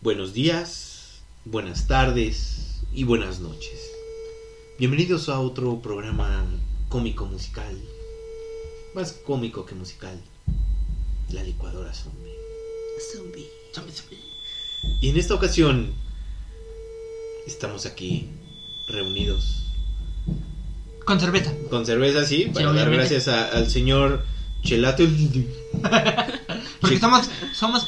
Buenos días, buenas tardes y buenas noches. Bienvenidos a otro programa cómico musical. Más cómico que musical. La licuadora zombie. Zombie. Y en esta ocasión estamos aquí reunidos Con cerveza. con cerveza, sí, para dar gracias a- al señor Chelato Porque somos, somos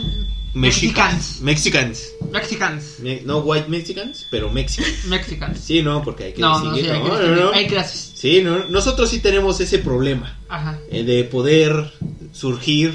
Mexicans. mexicans. Mexicans. Mexicans. Me- No white Mexicans, pero Mexicans. Mexicans. Sí, no, porque hay que No, no, sí, distinguir, hay que ¿no? distinguir. No, no. Hay clases. Sí, no, nosotros sí tenemos ese problema Ajá. eh, de poder surgir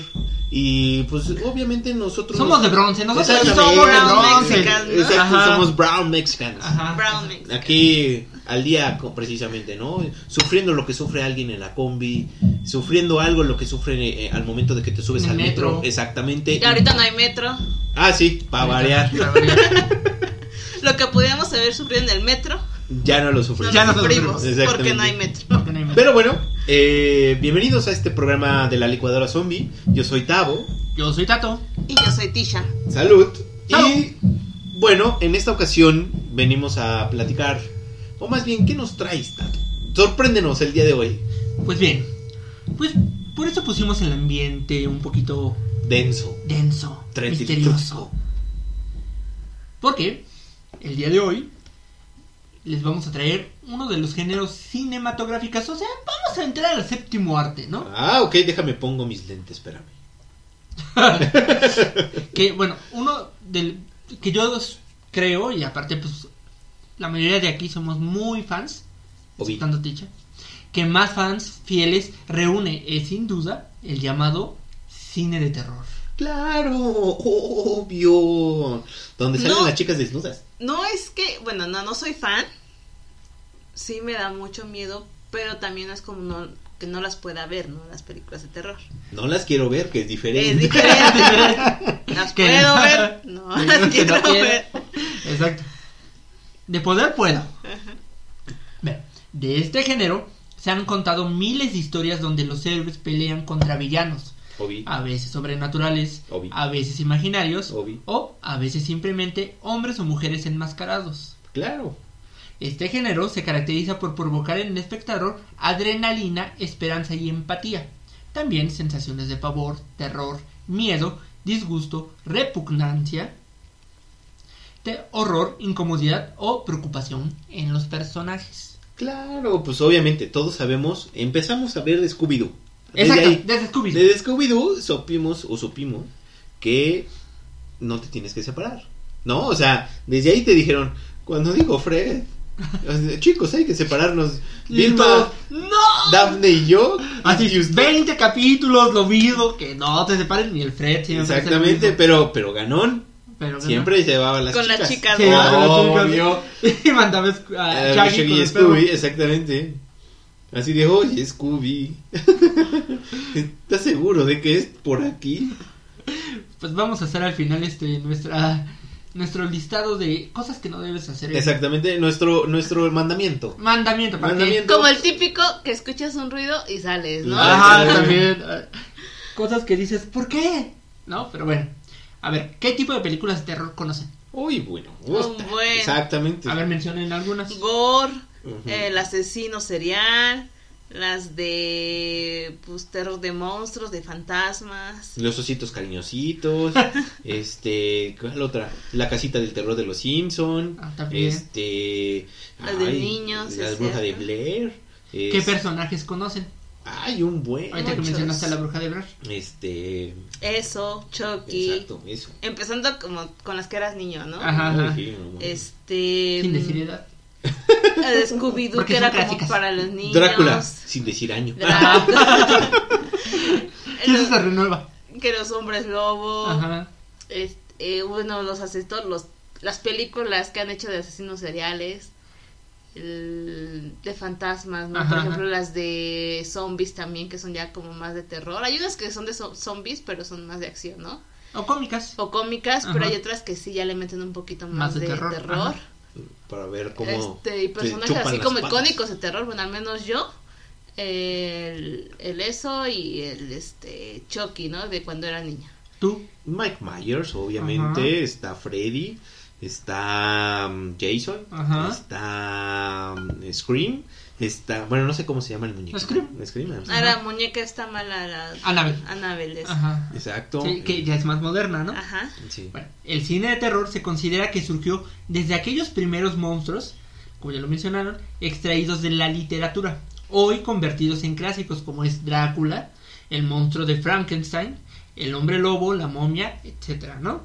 y pues obviamente nosotros Somos de bronce. Nosotros somos de Brown. Mexicans, ¿no? Exacto, Ajá. somos brown Mexicans. Ajá. Brown mix. Aquí al día precisamente, ¿no? Sufriendo lo que sufre alguien en la combi, sufriendo algo lo que sufre eh, al momento de que te subes el al metro. metro. Exactamente. Y ahorita no hay metro. Ah, sí, para variar. Lo que podíamos haber sufrido en el metro, Ya no lo no sufrimos. Ya lo no sufrimos. sufrimos. Porque no hay metro. Porque no hay metro. Pero bueno, eh, bienvenidos a este programa de la licuadora zombie. Yo soy Tavo. Yo soy Tato. Y yo soy Tisha. Salud. Salud. Y bueno, en esta ocasión venimos a platicar, o más bien, ¿qué nos traes, Tato? Sorpréndenos el día de hoy. Pues bien. Pues por eso pusimos el ambiente un poquito Denso. denso, misterioso. Porque el día de hoy les vamos a traer uno de los géneros cinematográficos. O sea, vamos a entrar al séptimo arte, ¿no? Ah, ok, déjame pongo mis lentes, espérame. Que bueno, uno del que yo creo, y aparte, pues la mayoría de aquí somos muy fans, exceptando Ticha, que más fans fieles reúne es sin duda el llamado cine de terror. Claro, obvio. Donde salen No. las chicas desnudas. No es que, bueno, no, no soy fan. Sí me da mucho miedo, pero también es como no, que no las pueda ver, ¿no? Las películas de terror. No las quiero ver, que es Es diferente. diferente. Las puedo ver, no las quiero no ver. Exacto. De poder puedo. Bien, de este género se han contado miles de historias donde los héroes pelean contra villanos. Obi. a veces sobrenaturales, Obvio. a veces imaginarios Obvio. o a veces simplemente hombres o mujeres enmascarados. Claro. Este género se caracteriza por provocar en el espectador adrenalina, esperanza y empatía. También sensaciones de pavor, terror, miedo, disgusto, repugnancia, de horror, incomodidad o preocupación en los personajes. Claro, pues obviamente todos sabemos, empezamos a ver de Scooby-Doo. Exacto, ahí, desde Scooby. Desde Scooby-Doo supimos o supimos que no te tienes que separar. ¿No? O sea, desde ahí te dijeron, cuando digo Fred, chicos, hay que separarnos. Vilma, ¡No! Daphne y yo. Así, y usted. 20 capítulos, lo mismo, que no te separen ni el Fred. el Exactamente, pero, pero ganón. Pero Siempre llevaba a las Con chicas. las chicas, Sí, ¿no? con las chicas. Obvio. no. Y mandaba a Ah, Shaggy con. Scooby, exactamente. Así de, oye, Scooby. ¿Estás seguro de que es por aquí? Pues vamos a hacer al final este nuestra nuestro listado de cosas que no debes hacer. en- Exactamente, nuestro, nuestro mandamiento. Mandamiento, para que- Mandamiento. Como el típico que escuchas un ruido y sales, ¿no? Ah, Ajá, también. Cosas que dices, ¿por qué? No, pero bueno. A ver, ¿qué tipo de películas de terror conocen? Uy, bueno. Buen. Exactamente. A ver, mencionen algunas. Gore, Ujú. el asesino serial, las de pues terror de monstruos, de fantasmas. Los ositos cariñositos. este. ¿Cuál otra? La casita del terror de los Simpson. Ah, también. Este. Las de niños, La bruja de. Blair. ¿Qué es- personajes conocen? Ay, un buen. Ahorita que mencionaste a la bruja de Blair. Este. Eso, Chucky. Exacto, eso. Empezando como con las que eras niño, ¿no? Ajá, ajá. Este. Sin decir edad. Scooby-Doo, que era como para los niños. Drácula, sin decir año. Drácula. Eso se renueva. que los hombres lobo. Ajá. este, eh, bueno, los asesores, los, las películas que han hecho de asesinos seriales, el- de fantasmas, ¿no? Ajá, Por ajá. ejemplo, las de zombies también, que son ya como más de terror. Hay unas que son de zo- zombies, pero son más de acción, ¿no? O cómicas. O cómicas, pero hay otras que sí ya le meten un poquito más, Más de de, terror. Para ver cómo. Este, y personajes así como patas. icónicos de terror, bueno, al menos yo, el, el eso y el este Chucky, ¿no? De cuando era niña. Tú. Mike Myers, obviamente. Ajá. Está Freddy. Está um, Jason. Ajá. Está um, Scream. Está. Bueno, no sé cómo se llama el muñeco. Scream. Scream. ah, Ah, la muñeca está mala, la Annabelle. Annabelle es. Ajá. Exacto. Sí, que ya es más moderna, ¿no? Ajá. Sí. Bueno, el cine de terror se considera que surgió desde aquellos primeros monstruos, como ya lo mencionaron, extraídos de la literatura, hoy convertidos en clásicos como es Drácula, el monstruo de Frankenstein, el hombre lobo, la momia, etcétera, ¿no?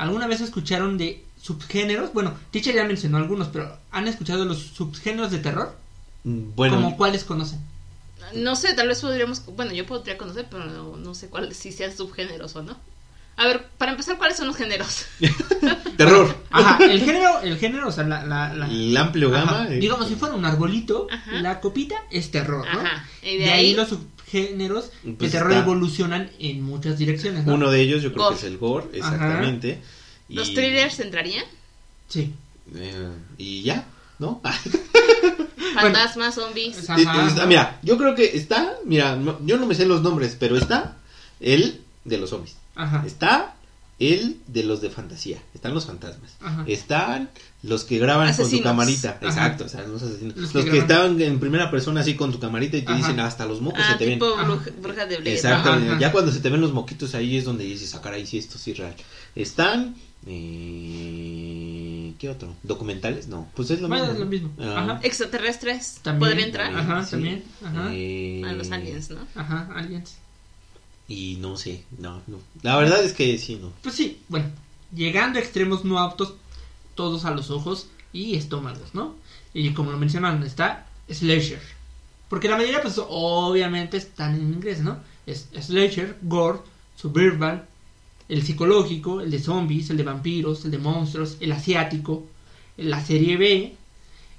¿Alguna vez escucharon de subgéneros? Bueno, Teacher ya mencionó algunos, pero ¿han escuchado los subgéneros de terror? Mm, Bueno, ¿Como cuáles conocen? No sé, tal vez podríamos, bueno, yo podría conocer, pero no, no sé cuál, si sean subgéneros o no. A ver, para empezar, ¿cuáles son los géneros? terror. Ajá, el género, el género, o sea, la... la, la- El amplio Ajá. gama. eh, Digamos, si fuera un arbolito, Ajá. la copita es terror, ¿no? Ajá. Y De, de, ahí, ahí, los subgéneros de Pues terror está. evolucionan en muchas direcciones, ¿no? Uno de ellos yo creo Gore. que es el gore, exactamente. los Y- thrillers entrarían. Sí. eh, y ya, ¿no? Fantasmas, zombies. Ajá, Eh, eh, está- mira, yo creo que está, mira, no- yo no me sé los nombres, pero está el de los zombies. Ajá. Está el de los de fantasía. Están los fantasmas. Ajá. Están los que graban con tu camarita. Ajá. Exacto, o sea, los asesinos. Los Los, que estaban en primera persona así con tu camarita y te Ajá. dicen hasta los mocos Ah, se te ven. tipo bruja, bruja de Blair. Exacto, Ajá, ajá. ya cuando se te ven los moquitos ahí es donde dices, sacar ahí sí, esto sí es real. Están, eh, ¿qué otro? ¿Documentales? No, pues es lo Bueno, mismo. es lo mismo. Ah, Ajá. Extraterrestres. También. ¿Podría entrar? Ajá, sí. también. Ajá. Eh, A los aliens, ¿no? Ajá, aliens. Y no sé, no, no. La verdad es que sí, no. Pues sí, bueno, llegando a extremos no aptos todos a los ojos y estómagos, ¿no? Y como lo mencionaron, está slasher. Porque la mayoría, pues, obviamente están en inglés, ¿no? Es slasher, gore, suburban, el psicológico, el de zombies, el de vampiros, el de monstruos, el asiático, la serie B,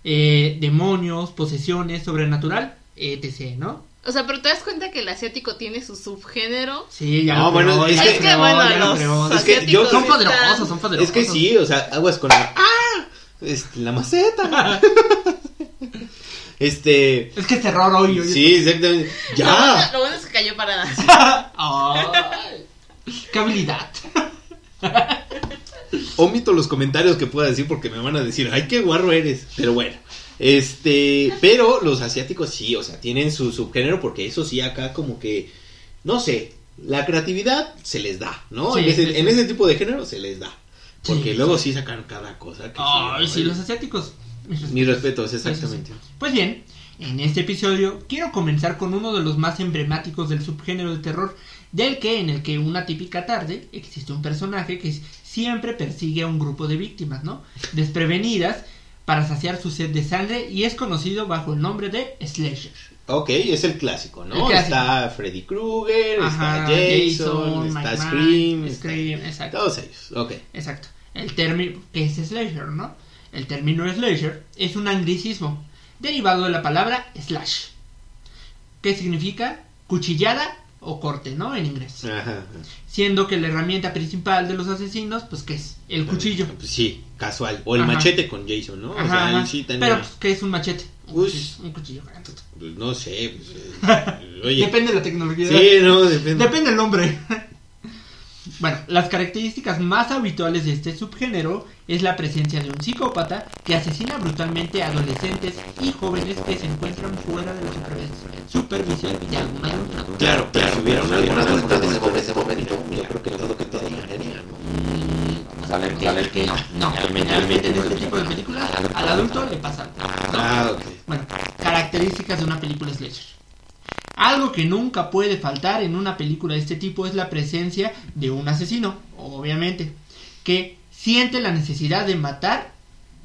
eh, demonios, posesiones, sobrenatural, etc., ¿no? O sea, pero te das cuenta que el asiático tiene su subgénero. Sí, ya No, lo bueno, es ya que- Es bueno, ya lo los creó. Es que yo- asiáticos Son están- poderosos, son poderosos. Es que sí, o sea, aguas con la... ¡Ah! Este, la maceta. este... Es que es terror hoy. hoy Sí, exactamente. Lo bueno, ¡Ya! lo bueno es que cayó parada. Ay, ¡Qué habilidad! Omito los comentarios que pueda decir porque me van a decir, ¡ay, qué guarro eres! Pero bueno. Este, pero los asiáticos sí, o sea, tienen su subgénero porque eso sí acá como que, no sé, la creatividad se les da, ¿no? Sí, en, ese, sí, sí. en ese tipo de género se les da. Porque luego sí sacan cada cosa. Que Ay, sí, los asiáticos. Mis respetos, sí. exactamente. Pues bien, en este episodio quiero comenzar con uno de los más emblemáticos del subgénero de terror, del que en el que una típica tarde existe un personaje que siempre persigue a un grupo de víctimas, ¿no? Desprevenidas para saciar su sed de sangre y es conocido bajo el nombre de Slasher. Ok, es el clásico, ¿no? El clásico. Está Freddy Krueger, está Jason, está Scream, está- Scream, exacto. todos ellos, ok. Exacto. El término, que es slasher, ¿no? El término slasher es un anglicismo derivado de la palabra slash, que significa cuchillada o corte, ¿no? En inglés. Ajá. Siendo que la herramienta principal de los asesinos, pues, ¿qué es? El cuchillo. Pues sí, casual. O el Ajá. machete con Jason, ¿no? o sea, sí tenía- Pero, pues, ¿qué es un machete? Un cuchillo, un cuchillo pues, no sé, pues, eh, oye. Depende de la tecnología. Sí, no, depende. Depende del nombre. Bueno, las características más habituales de este subgénero es la presencia de un psicópata que asesina brutalmente a adolescentes y jóvenes que se encuentran fuera de la supervis- supervisión de algún adulto. Claro, pero si hubiera una alguna duda de ese- momento, yo creo que todo que te. Mm, que, que no, no, generalmente en este tipo de películas al adulto le pasa algo, ¿no? Ah, ok. Bueno, características de una película slasher. Algo que nunca puede faltar en una película de este tipo es la presencia de un asesino, obviamente, que siente la necesidad de matar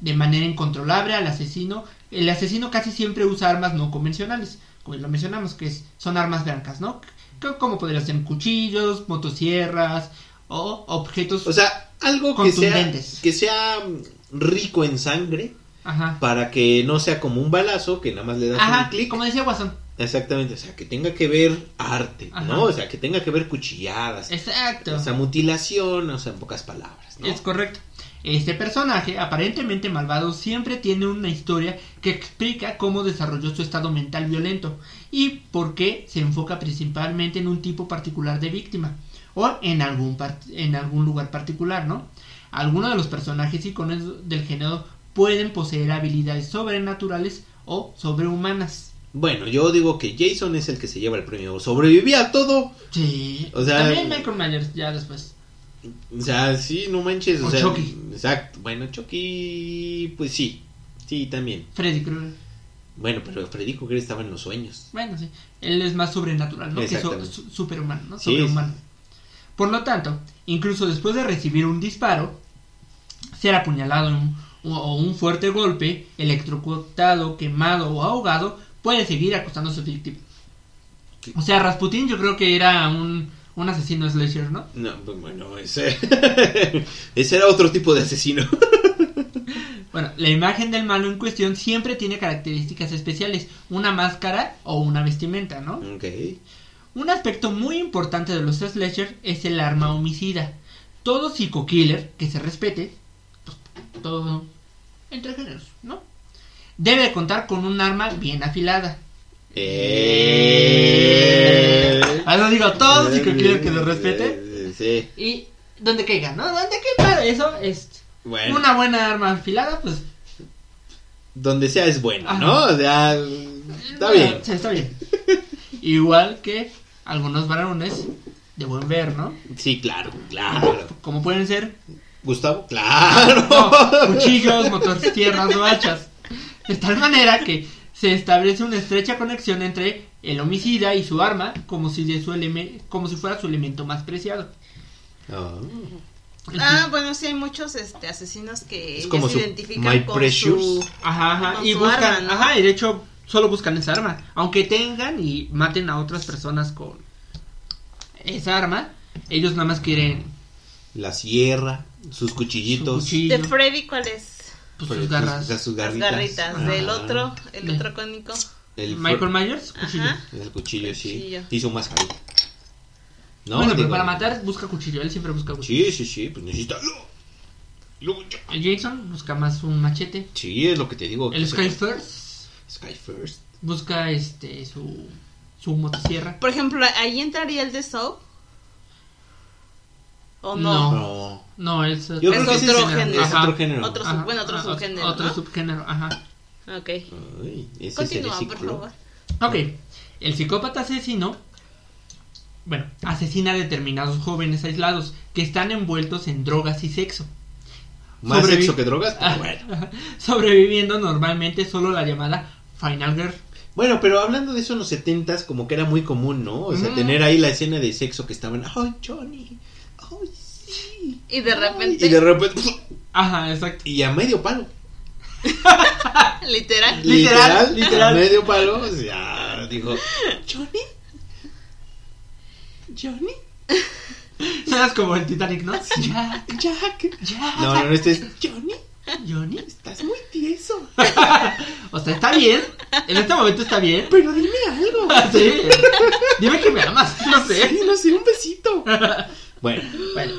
de manera incontrolable al asesino. El asesino casi siempre usa armas no convencionales, como lo mencionamos, que son armas blancas, ¿no? Como podrían ser cuchillos, motosierras o objetos. O sea, algo que sea, Contundentes. que sea rico en sangre Ajá. para que no sea como un balazo que nada más le das un Ajá, clic. como decía Guasón. Exactamente, o sea, que tenga que ver arte, Ajá. ¿no? O sea, que tenga que ver cuchilladas, Exacto. o sea, mutilación, o sea, en pocas palabras, ¿no? Es correcto. Este personaje, aparentemente malvado, siempre tiene una historia que explica cómo desarrolló su estado mental violento y por qué se enfoca principalmente en un tipo particular de víctima o en algún, en algún lugar particular, ¿no? Algunos de los personajes iconos del género pueden poseer habilidades sobrenaturales o sobrehumanas. Bueno, yo digo que Jason es el que se lleva el premio. Sobrevivía a todo. Sí. O sea- También Michael Myers ya después. O sea, sí, no manches. O, O sea, Chucky. Exacto. Bueno, Chucky, pues sí. Sí, también. Freddy Krueger. Bueno, pero Freddy Krueger estaba en los sueños. Bueno, sí. Él es más sobrenatural, ¿no? Que so- su- superhumano, ¿no? Sí, Sobrehumano. Por lo tanto, incluso después de recibir un disparo, ser apuñalado en- o un fuerte golpe, electrocutado, quemado o ahogado, puede seguir acosando a su víctima. O sea, Rasputin yo creo que era un, un asesino slasher, ¿no? No, pues bueno, ese. ese era otro tipo de asesino. Bueno, la imagen del malo en cuestión siempre tiene características especiales, una máscara o una vestimenta, ¿no? ok. Un aspecto muy importante de los slasher es el arma homicida. Todo psico-killer que se respete, pues, todo entre géneros, ¿no? Debe contar con un arma bien afilada. Eh... Ahora digo, todo psico-killer que se respete Eh, Sí. y donde caiga, ¿no? Donde caiga, eso es Bueno. una buena arma afilada, pues Donde sea es bueno, Ajá. ¿no? O sea, está bueno, bien. sí, está bien. Igual que algunos varones de buen ver, ¿no? Sí, claro, claro. Como pueden ser Gustavo, claro. No, cuchillos, motosierras o hachas. De tal manera que se establece una estrecha conexión entre el homicida y su arma, como si, de su eleme- como si fuera su elemento más preciado. Ah. Ah, bueno, sí hay muchos este asesinos que Es ellos como se su identifican My con Precious. su Ajá, ajá. con Y su buscan, arma, ¿no? ajá, y de hecho solo buscan esa arma. Aunque tengan y maten a otras personas con esa arma, ellos nada más quieren La sierra, sus cuchillitos. su cuchillo, de Freddy, ¿cuál es? Pues, pues, sus garras. sus- sus Las garritas. Del otro, el De- otro cónico. El Michael Myers, cuchillo. Ajá. El cuchillo, sí. Cuchillo. Y su mascarita. No, bueno, pero digo, para matar busca cuchillo, él siempre busca cuchillo. Sí, sí, sí, pues necesita. Lucha. El Jason busca más un machete. Sí, es lo que te digo. El Sky First Sky First. busca este su su motosierra. Por ejemplo, ahí entraría el de Saw. ¿O no? No. No. Es, Yo creo Es que ese otro es, género. es otro género. Otro Ajá, sub- bueno, otro ajá, subgénero, Otro ¿no? subgénero, ajá. Ok. Ay, ese Continúa, por favor. Ok, el psicópata asesino, bueno, asesina a determinados jóvenes aislados que están envueltos en drogas y sexo. Más Sobrevi- sexo que drogas, pero Ah, bueno. Sobreviviendo normalmente solo la llamada Final Girl. Bueno, pero hablando de eso en los setentas, como que era muy común, ¿no? O sea, tener ahí la escena de sexo que estaban, ¡ay, Johnny! ¡Ay, sí! Y de ay", repente, Y de repente, Ajá, exacto. y a medio palo. literal. Literal, literal. A medio palo, o sea, dijo, ¿Johnny? ¿Johnny? Suenas como el Titanic, ¿no? Jack, Jack. Jack. No, no, no, este es, Johnny, Johnny. estás muy tieso. O sea, está bien. En este momento está bien. Pero dime algo. Sí. Dime que me amas. No Sí, sé. no sé, un besito. Bueno, Bueno,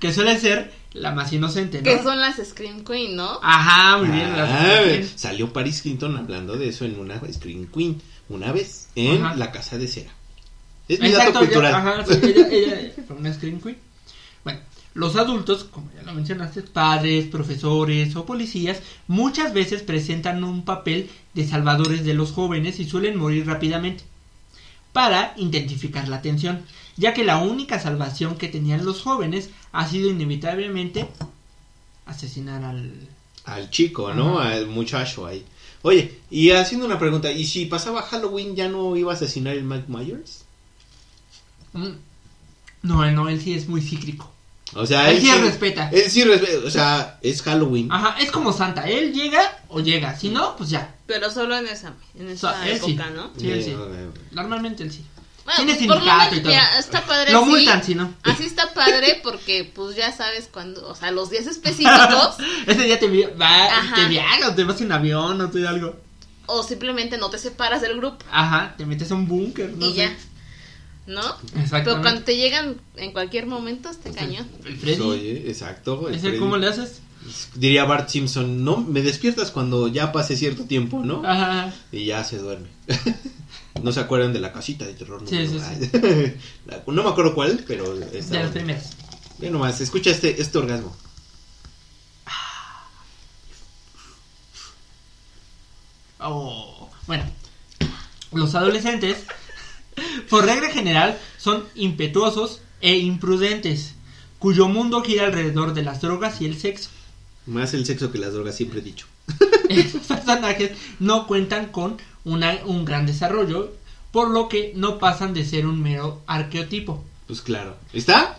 que suele ser la más inocente, ¿no? Que son las Scream Queen, ¿no? Ajá, muy bien. las- Ah, bien. salió Paris Hilton hablando de eso en una Screen Queen, una vez, en Ajá. La Casa de Cera. Es mi dato cultural. ya- ajá, sí, ella, ella fue una screen queen. Bueno, los adultos, como ya lo mencionaste, padres, profesores o policías, muchas veces presentan un papel de salvadores de los jóvenes y suelen morir rápidamente para intensificar la atención, ya que la única salvación que tenían los jóvenes ha sido inevitablemente asesinar al... Al chico, ¿no? Ajá. Al muchacho ahí. Oye, y haciendo una pregunta, ¿y si pasaba Halloween ya no iba a asesinar el Mike Myers? Mm. No, él no, él sí es muy cíclico. O sea, Él sí respeta. Él sí respeta, o sea, es Halloween. Ajá, es como Santa, él llega o llega, si no, pues ya. Pero solo en esa, en esa So- él sí. época, ¿no? Sí, él sí. Normalmente él sí. Bueno, Tiene por lo sindicato menos, y todo. mira, está padre Lo así. multan, si no. Así está padre porque pues ya sabes cuando, o sea, los días específicos Ese día te, va, te viajas, te vas en avión o te algo. o simplemente no te separas del grupo Ajá, te metes a un búnker, no y sé. ya. ¿No? Exactamente. Pero cuando te llegan en cualquier momento, este cañón. El Freddy. Soy, eh, exacto. el ¿Ese Freddy. cómo le haces? Diría Bart Simpson, no, me despiertas cuando ya pase cierto tiempo, ¿no? Ajá. Y ya se duerme. no se acuerdan de la casita de terror. Sí, sí, no me acuerdo cuál, pero está De las primeras. Ve nomás, escucha este, este orgasmo. Oh, bueno, los adolescentes, por regla general, son impetuosos e imprudentes, cuyo mundo gira alrededor de las drogas y el sexo. Más el sexo que las drogas, siempre he dicho. Estos personajes no cuentan con una- un gran desarrollo, por lo que no pasan de ser un mero arqueotipo. Pues claro. ¿Está?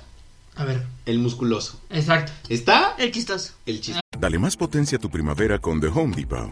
A ver, El musculoso. exacto. ¿Está? El chistoso. El chiste. Dale más potencia a tu primavera con The Home Depot.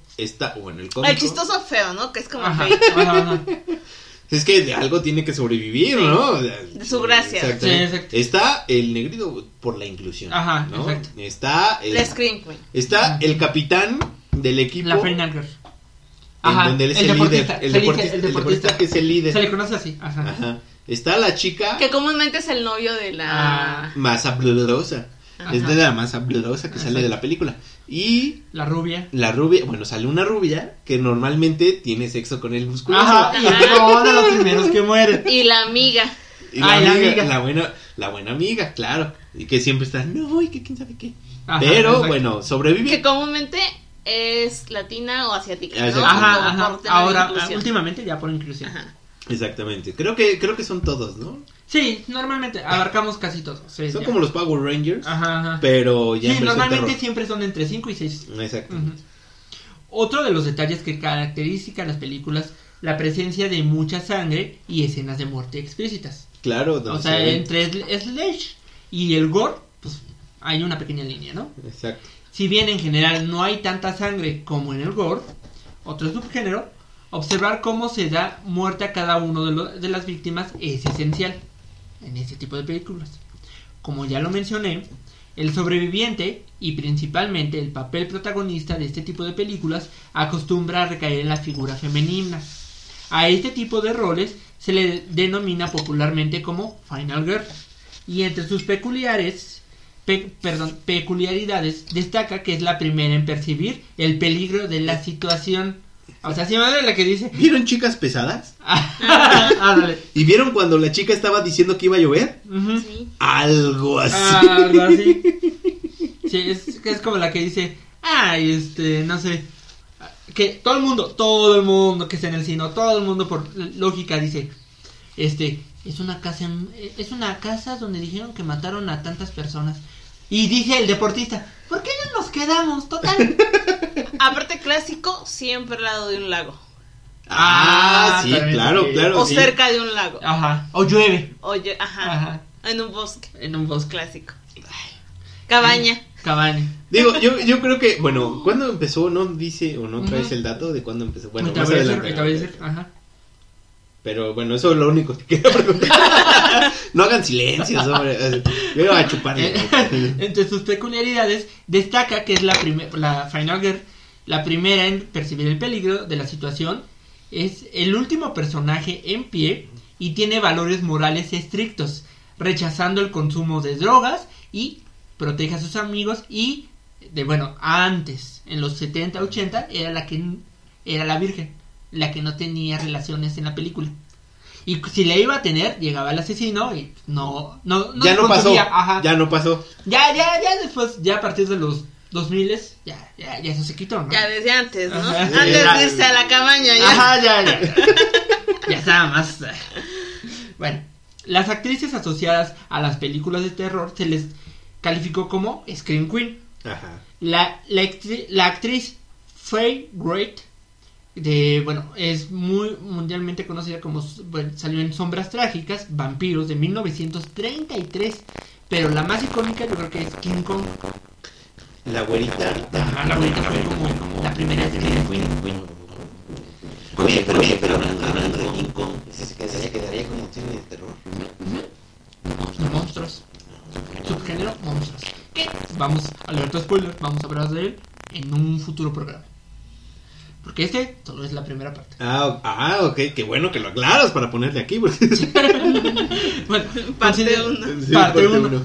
está. Bueno, el cómico. El chistoso feo, ¿no? Que es como Ajá, feito. ajá, ajá. Es que de algo tiene que sobrevivir, ¿no? De su gracia. Sí, exacto. Está el negrito por la inclusión. Ajá, ¿no? exacto. Está el, La Scream Queen. está el capitán del equipo. La Girl. en donde él es el, líder. deportista, El dice deportista, el deportista que es el líder. Se le conoce así, ajá. Ajá. Está la chica Que comúnmente es el novio de la. Ah. más habladosa. Ajá. Es de la más habladosa que sale de la película. Y La rubia. la rubia, bueno, sale una rubia que normalmente tiene sexo con el musculoso. Ajá, y es uno de los primeros que mueren. Y la amiga. Y la, Ay, la amiga, la buena, la buena amiga, claro. Y que siempre está, no, y que quién sabe qué. Ajá, Pero exacto. bueno, sobrevive. Que comúnmente es latina o asiática. Ajá, ajá. Ahora, últimamente ya por inclusión. Ajá. Exactamente. Creo que, creo que son todos, ¿no? Sí, normalmente abarcamos casi todos. sí, Son ya. como los Power Rangers, Ajá, ajá. pero ya Sí, en normalmente terror. siempre son entre 5 y 6. Exacto. Otro de los detalles que caracteriza las películas, la presencia de mucha sangre y escenas de muerte explícitas. Claro, O donde sea, se ve. entre el slash y el gore, pues hay una pequeña línea, ¿no? Exacto. Si bien en general no hay tanta sangre como en el gore, otro subgénero, observar cómo se da muerte a cada uno de, las víctimas es esencial en este tipo de películas. Como ya lo mencioné, el sobreviviente y principalmente el papel protagonista de este tipo de películas acostumbra a recaer en la figura femenina. A este tipo de roles se le denomina popularmente como Final Girl y entre sus peculiares pe- perdón, peculiaridades destaca que es la primera en percibir el peligro de la situación. O sea, si me la que dice. ¿Vieron chicas pesadas? ah, dale. ¿Y vieron cuando la chica estaba diciendo que iba a llover? Sí. Algo así. Ah, algo así. Sí, es, es como la que dice, ay, este, no sé, que todo el mundo, todo el mundo que está en el cine, todo el mundo por lógica dice, este, es una casa, en- es una casa donde dijeron que mataron a tantas personas. Y dice el deportista, ¿por qué no nos quedamos? Total. Aparte clásico, siempre al lado de un lago. Ah, Ah, sí, también, claro, sí. claro. O sí. cerca de un lago. Ajá, o llueve Oye, ajá, Ajá. En un bosque. en un bosque. Clásico. Cabaña. Cabaña. Digo, yo, yo creo que, bueno, ¿cuándo empezó? No dice o no traes el dato de cuándo empezó. Bueno, más adelante. ajá. Pero bueno, eso es lo único que quería preguntar. no hagan silencios, hombre. Yo iba a chuparle. Eh, Entre sus peculiaridades destaca que es la, la Final Girl, la primera en percibir el peligro de la situación, es el último personaje en pie y tiene valores morales estrictos, rechazando el consumo de drogas y protege a sus amigos y de bueno, antes en los 70, 80 era la que era la virgen, la que no tenía relaciones en la película. Y si le iba a tener, llegaba el asesino y no no, ya no pasó. ajá. Ya no pasó. Ya, ya, ya después, ya a partir de los 2000 ya, ya, ya eso se quitó, ¿no? Ya desde antes, ¿no? Ajá. Antes de irse a la cabaña ya. Ajá, ya, ya. ya estaba más. eh. Bueno, las actrices asociadas a las películas de terror se les calificó como Scream Queen. Ajá. La, la, actri- la actriz Faye Great, de, bueno, es muy mundialmente conocida como, bueno, salió en Sombras Trágicas, Vampiros, de 1933. Pero la más icónica yo creo que es King Kong. La güerita. Ajá, la bonita fue como la primera Scream Queen. Oye, pero, oye, pero hablando, hablando de King Kong, ¿ese se quedaría, como cine de terror? monstruos. Subgénero monstruos. Que vamos, alerta spoiler, vamos a hablar de él en un futuro programa. Porque este solo es la primera parte. Ah, ah, ok, qué bueno que lo aclaras para ponerle aquí. Porque... Bueno, Parte considera- uno. Sí, parte parte uno. uno.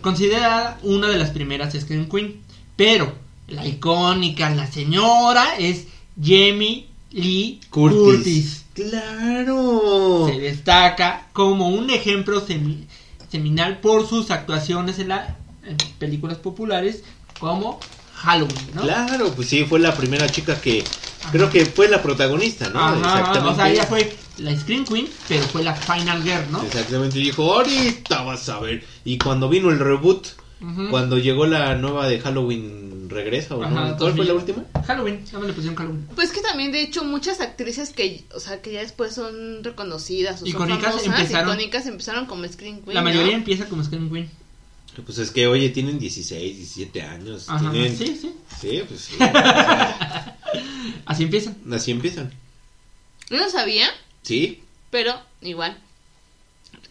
Considerada una de las primeras Scream Queen. Pero la icónica, la señora, es Jamie Lee Curtis. Curtis. Claro. Se destaca como un ejemplo semi- seminal por sus actuaciones en, la, en películas populares como Halloween, ¿no? Claro, pues sí, fue la primera chica que. Creo que fue la protagonista, ¿no? Ajá, o sea, ella fue la Scream Queen, pero fue la Final Girl, ¿no? Exactamente, y dijo, ahorita vas a ver. Y cuando vino el reboot, Ujú. cuando llegó la nueva de Halloween, ¿regresa o Ajá, no? ¿Cuál fue la 2000. última? Halloween, ya me le pusieron Halloween. Pues que también, de hecho, muchas actrices que, o sea, que ya después son reconocidas o Icónicas son famosas, empezaron- icónicas empezaron como Screen Queen, la mayoría ¿no? empieza como Scream Queen. Pues es que, oye, tienen 16, 17 años. Ajá, tienen- sí, sí. Sí, pues sí. o sea, Así empiezan. así empiezan. No sabía, Sí, pero igual.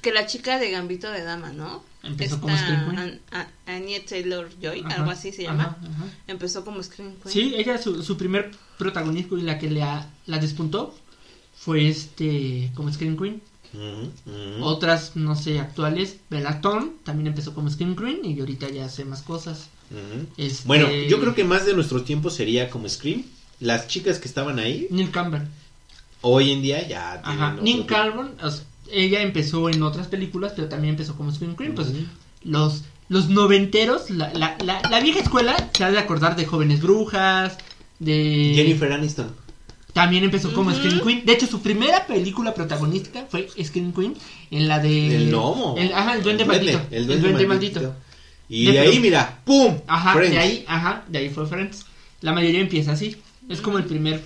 Que la chica de Gambito de Dama, ¿no? Empezó como Scream Queen. An- A- Anya Taylor Joy, Ajá, algo así se llama. ajá, ajá. Empezó como Screen Queen. Sí, ella, su, su primer protagonismo y la que le ha- la despuntó fue este, como Scream Queen. Ujú, ujú. Otras, no sé, actuales, Bella Thorne también empezó como Scream Queen y ahorita ya hace más cosas. Ujú. Este, Bueno, yo creo que más de nuestro tiempo sería como Scream. Las chicas que estaban ahí, Neil Campbell. hoy en día ya Ajá, Neil. Campbell, o sea, ella empezó en otras películas, pero también empezó como Scream Queen. Pues los, los noventeros, la, la, la, la vieja escuela se ha de acordar de Jóvenes Brujas, de... Jennifer Aniston. También empezó como Ujú. Scream Queen. De hecho, su primera película protagonística fue Scream Queen en la de... El gnomo. El, ajá, el duende maldito. El duende, maldito. Y De de ahí, mira, ¡pum! Ajá, Friends. de ahí, ajá, de ahí fue Friends. La mayoría empieza así. Es como el primer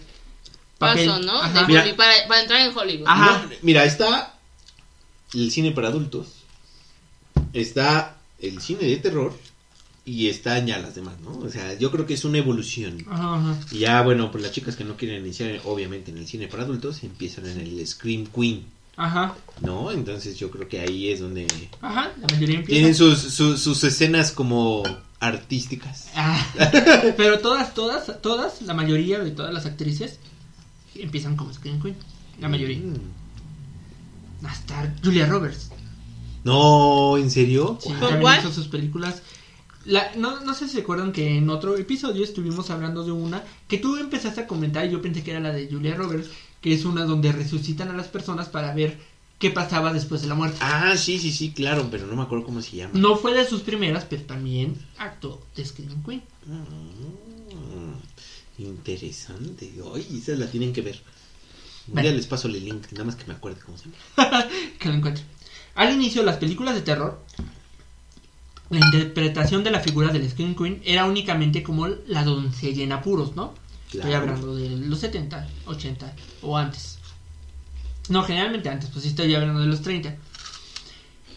papel. Paso, ¿no? Ajá. De Mira. Hollywood, para, para entrar en Hollywood. Ajá. No, mira, está el cine para adultos, está el cine de terror y están ya las demás, ¿no? O sea, yo creo que es una evolución. Ajá, ajá. Y ya, bueno, pues las chicas que no quieren iniciar, obviamente, en el cine para adultos, empiezan en el Scream Queen, Ajá, ¿no? Entonces yo creo que ahí es donde ajá, la mayoría empieza. tienen sus, sus, sus escenas como artísticas. Ah, pero todas, todas, todas, la mayoría de todas las actrices empiezan como Scream Queen. La mayoría. Mm. Hasta Julia Roberts. No, ¿en serio? Sí, ¿Con también cuál? hizo sus películas. La, no, no sé si se acuerdan que en otro episodio estuvimos hablando de una que tú empezaste a comentar y yo pensé que era la de Julia Roberts, que es una donde resucitan a las personas para ver qué pasaba después de la muerte. Ah, sí, sí, sí, claro, pero no me acuerdo cómo se llama. No fue de sus primeras, pero también actuó de Scream Queen. Mm, interesante. Ay, esa la tienen que ver. Día les paso el link, nada más que me acuerde cómo se llama. que lo encuentre. Al inicio, las películas de terror, la interpretación de la figura del Scream Queen era únicamente como la doncella en apuros, ¿no? Estoy hablando de los 70, 80 o antes. No, generalmente antes, pues sí estoy hablando de los 30.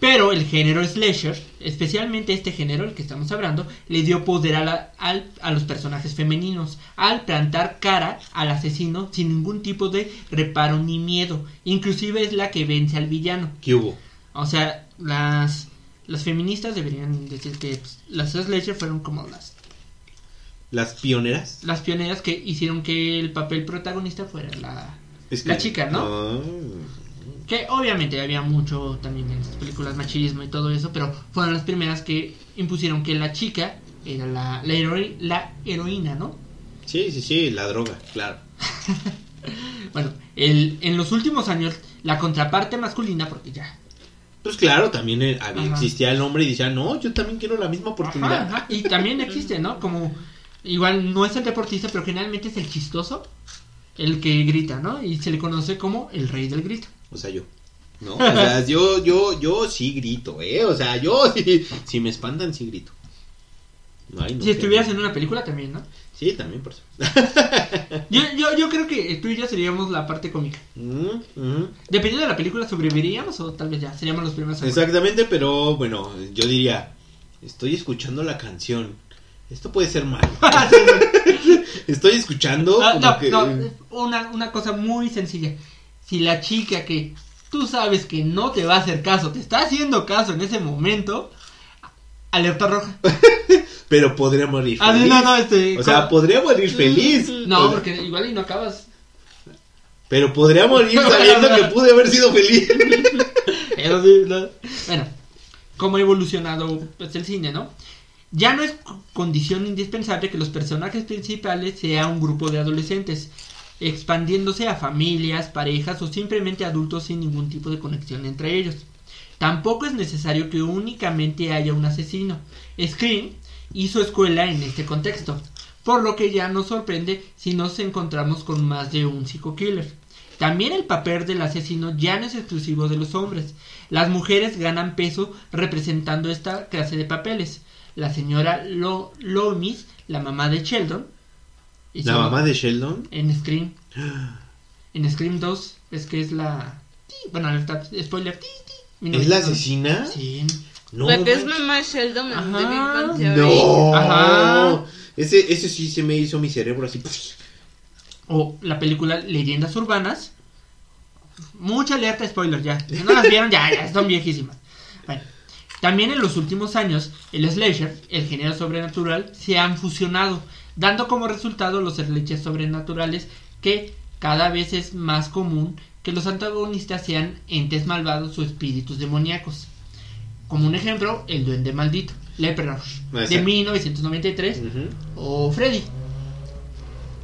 Pero el género slasher, especialmente este género, el que estamos hablando, le dio poder a, la- al- a los personajes femeninos al plantar cara al asesino sin ningún tipo de reparo ni miedo. Inclusive es la que vence al villano. ¿Qué hubo? O sea, las, las feministas deberían decir que pues, las slasher fueron como las, Las pioneras. las pioneras que hicieron que el papel protagonista fuera la, Es la chica, ¿no? Ah, Que obviamente había mucho también en estas películas machismo y todo eso, pero fueron las primeras que impusieron que la chica era la, la, heroína, ¿no? Sí, sí, sí, la droga, claro. Bueno, el, en los últimos años, la contraparte masculina, porque ya. Pues claro, también eh, había- existía el hombre y decía, no, yo también quiero la misma oportunidad. Ajá, ajá, Y también existe, ¿no? Como, igual no es el deportista, pero generalmente es el chistoso, el que grita, ¿no? Y se le conoce como el rey del grito. O sea, yo. ¿No? O sea, yo, yo, yo sí grito, ¿eh? O sea, yo sí, si me espantan, sí grito. Ay, no si estuvieras en una película también, ¿no? Sí, también por eso. Yo, yo, yo creo que tú y yo seríamos la parte cómica. Mm, mm. Dependiendo de la película, ¿sobreviviríamos o tal vez ya seríamos los primeros? Exactamente, pero bueno, yo diría, estoy escuchando la canción. Esto puede ser malo. estoy escuchando Ah, como no, que... no, una, una cosa muy sencilla. Si la chica que tú sabes que no te va a hacer caso, te está haciendo caso en ese momento, alerta roja. Pero podría morir Ah, feliz. no, no, este, O sea, podría morir feliz. No, porque igual y no acabas. Pero podría morir sabiendo que pude haber sido feliz. Eso sí, no. Bueno, cómo ha evolucionado pues, el cine, ¿no? Ya no es condición indispensable que los personajes principales sea un grupo de adolescentes, expandiéndose a familias, parejas o simplemente adultos sin ningún tipo de conexión entre ellos. Tampoco es necesario que únicamente haya un asesino. Scream hizo escuela en este contexto, por lo que ya nos sorprende si nos encontramos con más de un psico-killer. También el papel del asesino ya no es exclusivo de los hombres. Las mujeres ganan peso representando esta clase de papeles. La señora Lo Loomis, la mamá de Sheldon, La mamá de Sheldon. en Scream. En Scream 2 es que es la... Bueno, alerta, spoiler. ¿Es la asesina? Sí. No. la que es mamá de Sheldon Ajá. No. Ajá. Ese, ese sí se me hizo mi cerebro así. O la película Leyendas Urbanas. Mucha alerta spoiler ya. Si no las vieron, ya, ya están viejísimas. También en los últimos años, el slasher, el género sobrenatural, se han fusionado, dando como resultado los slashes sobrenaturales que cada vez es más común que los antagonistas sean entes malvados o espíritus demoníacos. Como un ejemplo, el duende maldito, Leprechaun, de Exacto. 1993, Ujú. o Freddy,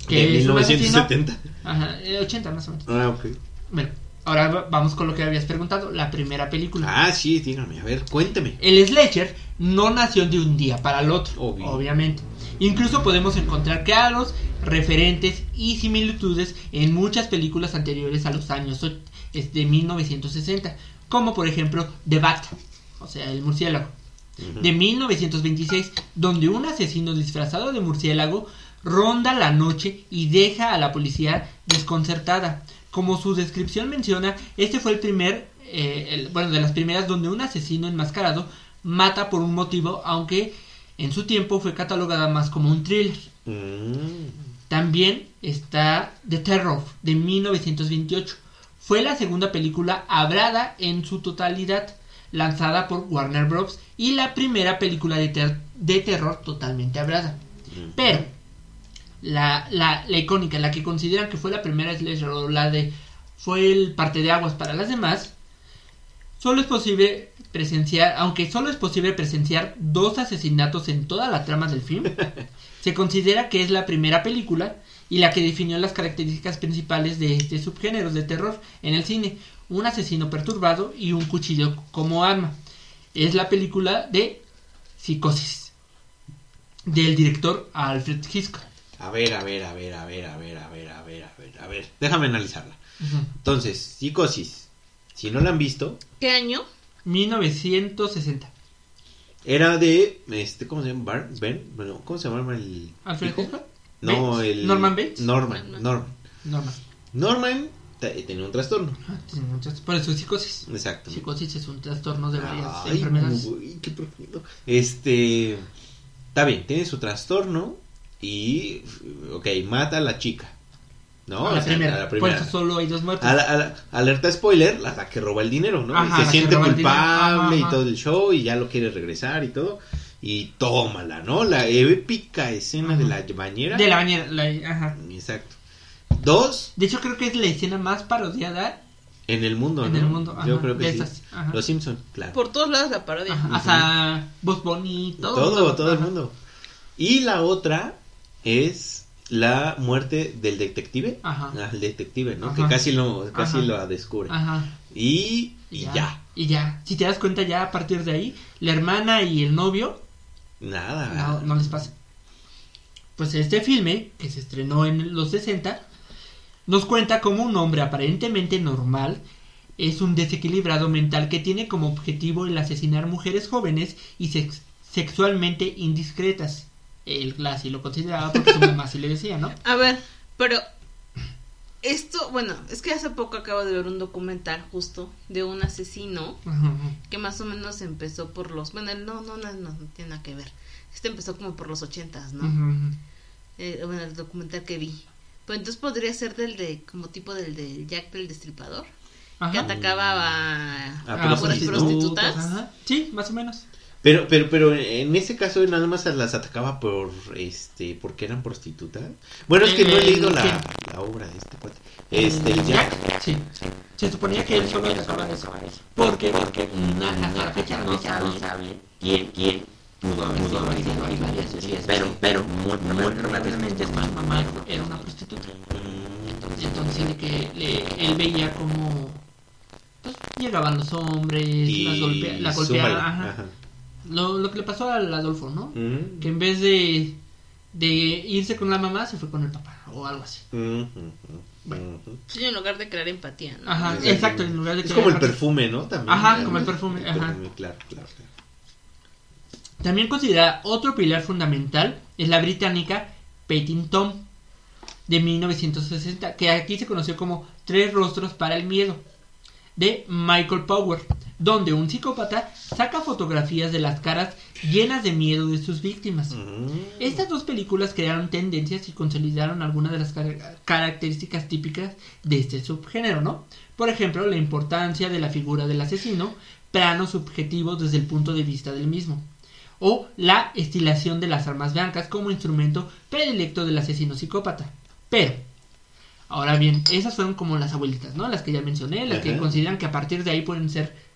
De es un asesino- 1970. Ajá, eh, 80 más o menos. Ah, ok. Bueno, ahora va- vamos con lo que habías preguntado, la primera película. Ah, sí, dígame, a ver, cuénteme. El slasher no nació de un día para el otro, Obvio. obviamente. Incluso podemos encontrar claros referentes y similitudes en muchas películas anteriores a los años de 1960, como por ejemplo The Bat, o sea, el murciélago, de 1926, donde un asesino disfrazado de murciélago ronda la noche y deja a la policía desconcertada. Como su descripción menciona, este fue el primer, eh, el- bueno, de las primeras donde un asesino enmascarado mata por un motivo, aunque en su tiempo fue catalogada más como un thriller. Mm. También está The Terror de 1928. Fue la segunda película hablada en su totalidad, lanzada por Warner Bros. y la primera película de, ter- de terror totalmente hablada. Pero la, la, la icónica, la que consideran que fue la primera slasher o la de fue el parte de aguas para las demás, solo es posible presenciar, aunque solo es posible presenciar dos asesinatos en toda la trama del film, se considera que es la primera película y la que definió las características principales de este subgénero de terror en el cine, un asesino perturbado y un cuchillo como arma. Es la película de Psicosis del director Alfred Hitchcock. A ver, a ver, a ver, a ver, a ver, a ver, a ver, a ver, a ver. Déjame analizarla. Entonces, psicosis. Si no la han visto, ¿Qué año? 1960. era de, este, ¿cómo se llama? Bar, ben, bueno, ¿cómo se llama el Alfred? Hitchcock. No, Bates. el Norman Bates. Norman, Norman. Norman. Norman. Norman te- tenía un trastorno. Ah, tiene muchas- Por eso es psicosis. Exacto. Psicosis es un trastorno de varias Ay, enfermedades. güey, qué profundo. Este, está bien, tiene su trastorno y, ok, mata a la chica. ¿No? a, O la sea, primera. a la Por eso solo hay dos muertes. A la- a la- alerta spoiler, la, la que roba el dinero, ¿no? Ajá, Y se siente el culpable Ajá, y ajá. todo el show y ya lo quiere regresar y todo. Y tómala, ¿no? La épica escena de la bañera. De la bañera. la- ajá. Exacto. Dos, De hecho, creo que es la escena más parodiada En el mundo, En ¿no? el mundo, ajá, Yo creo que de sí. esas, ajá. Los Simpson, claro. Por todos lados la parodia. Ajá, hasta Voz Bunny, todo. todo, todo, el Ajá. mundo. Y la otra es la muerte del detective. Ajá. El detective, ¿no? Ajá. Que casi lo, casi Ajá. lo descubre. Ajá. Y, y ya. Y ya. Si te das cuenta, ya a partir de ahí, la hermana y el novio Nada. no, no les pasa. Pues este filme, que se estrenó en los 60, nos cuenta cómo un hombre aparentemente normal es un desequilibrado mental que tiene como objetivo el asesinar mujeres jóvenes y sex- sexualmente indiscretas. Él así lo consideraba porque su mamá sí le decía, ¿no? A ver, pero esto, bueno, es que hace poco acabo de ver un documental justo de un asesino Ajá. que más o menos empezó por los, bueno, no, no, no, no, no tiene nada que ver. Este empezó como por los ochentas, ¿no? Eh, bueno, el documental que vi. Pues entonces podría ser del de, como tipo del de Jack del Destripador, que atacaba a, A prostitutas. prostitutas. Ajá. Sí, más o menos. Pero, pero, pero en ese caso nada más las atacaba por, este, porque eran prostitutas. Bueno, es que no he leído la, la obra de este cuate. Este, el Jack. Sí. Se suponía que él solo atacaba de eso. Porque, porque hasta la fecha no sabe quién, quién pudo haber sido varias veces. Pero, pero, muy, muy probablemente su mamá era una prostituta. Entonces, de que le- él veía como pues, llegaban los hombres, las golpea, la golpeaban. ajá. Ajá. Lo, lo que le pasó al Adolfo, ¿no? Mm. Que en vez de, de irse con la mamá, se fue con el papá o algo así. Mm, mm, Bueno. Sí, en lugar de crear empatía, ¿no? Ajá, Exacto. exacto, en lugar de Es que como el perfume, ¿no? También. Ajá, como el perfume, ajá. perfume, claro, claro, claro. También considerada otro pilar fundamental es la británica Petting Tom de 1960, que aquí se conoció como Tres rostros para el miedo, de Michael Power, donde un psicópata saca fotografías de las caras llenas de miedo de sus víctimas. Mm. Estas dos películas crearon tendencias y consolidaron algunas de las car- características típicas de este subgénero, ¿no? Por ejemplo, la importancia de la figura del asesino, plano subjetivo desde el punto de vista del mismo, o la estilación de las armas blancas como instrumento predilecto del asesino psicópata. Pero, ahora bien, esas fueron como las abuelitas, ¿no? Las que ya mencioné, las que consideran que a partir de ahí pueden ser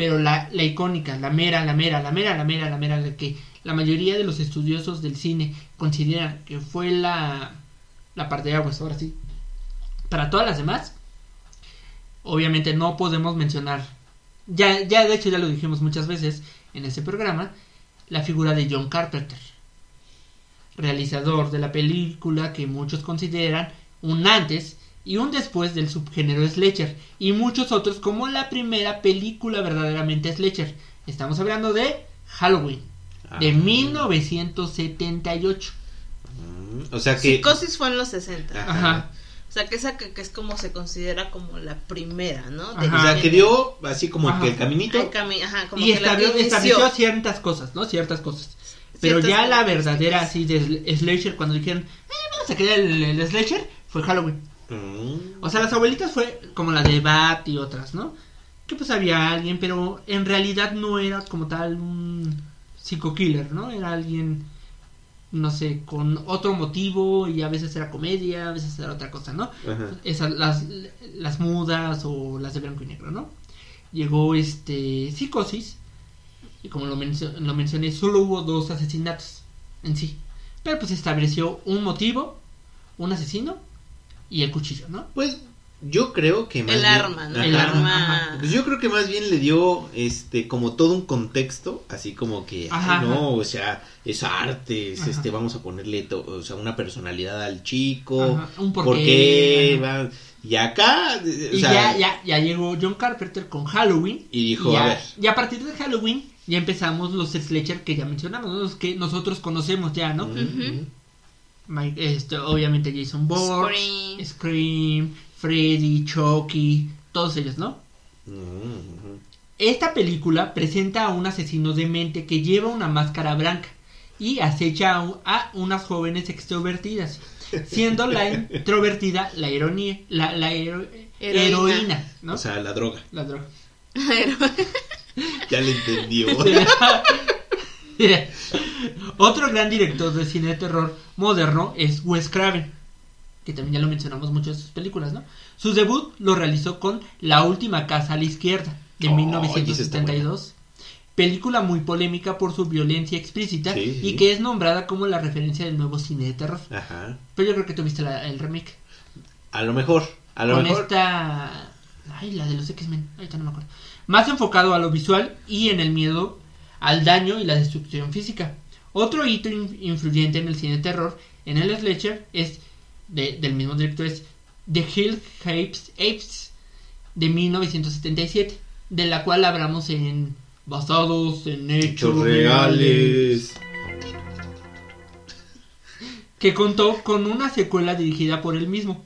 pero la, la icónica, la mera, la mera, la mera, la mera, la mera, la que la mayoría de los estudiosos del cine consideran que fue la, la parte de aguas, ahora sí. Para todas las demás, obviamente no podemos mencionar, ya, ya de hecho ya lo dijimos muchas veces en este programa, la figura de John Carpenter, realizador de la película que muchos consideran un antes y un después del subgénero slasher y muchos otros como la primera película verdaderamente slasher. Estamos hablando de Halloween de Ah. 1978. Mm, O sea que. Psicosis fue en los 60. Ajá. Ajá. O sea, que esa que, que es como se considera como la primera, ¿no? De- Ajá. O sea de- que dio así como Ajá. el caminito. el cami- ajá, como Y que estableció, ciertas cosas, ¿no? Ciertas cosas. Pero Ciertas ya la verdadera así de sl- slasher cuando dijeron, eh, vamos a crear el, el slasher, fue Halloween. O sea, las abuelitas fue como la de Bat y otras, ¿no? Que pues había alguien, pero en realidad no era como tal un psico-killer, ¿no? Era alguien, no sé, con otro motivo y a veces era comedia, a veces era otra cosa, ¿no? Ajá. Esas, las, las mudas o las de blanco y negro, ¿no? Llegó este Psicosis y como lo, mencio- lo mencioné, solo hubo dos asesinatos en sí. Pero pues estableció un motivo, un asesino y el cuchillo, ¿no? Pues yo creo que más El bien- arma, ¿no? El arma. Pues yo creo que más bien le dio este como todo un contexto, así como que ay, Ajá, no, ajá. o sea, es arte, es este vamos a ponerle to- o sea, una personalidad al chico, Ajá, un por porqué, qué va- y acá o Y sea, ya, ya, ya llegó John Carpenter con Halloween. y dijo, y, ya- a ver, y a partir de Halloween ya empezamos los slasher que ya mencionamos, ¿no? los que nosotros conocemos ya, ¿no? Mike- este, obviamente Jason Bourne, Scream. Scream, Freddy, Chucky, todos ellos, ¿no? ujú. Esta película presenta a un asesino demente que lleva una máscara blanca y acecha a, un- a unas jóvenes extrovertidas, siendo la introvertida la ironía, la, la hero- Heroína. heroína, ¿no? o sea, la droga, la droga. Ya le entendió. Otro gran director de cine de terror moderno es Wes Craven. que también ya lo mencionamos mucho en sus películas, ¿no? Su debut lo realizó con La última casa a la izquierda, de Oh, 1972. Película muy polémica por su violencia explícita Sí, sí. y que es nombrada como la referencia del nuevo cine de terror. Ajá. Pero yo creo que tuviste la- el remake. A lo mejor. A lo con mejor. esta... Ay, la de los X-Men. Ahorita no me acuerdo. Más enfocado a lo visual y en el miedo al daño y la destrucción física. Otro hito in- influyente en el cine de terror en el slasher es de- del mismo director es The Hill Apes, Apes de 1977, de la cual hablamos en basados en hechos reales. que contó con una secuela dirigida por él mismo,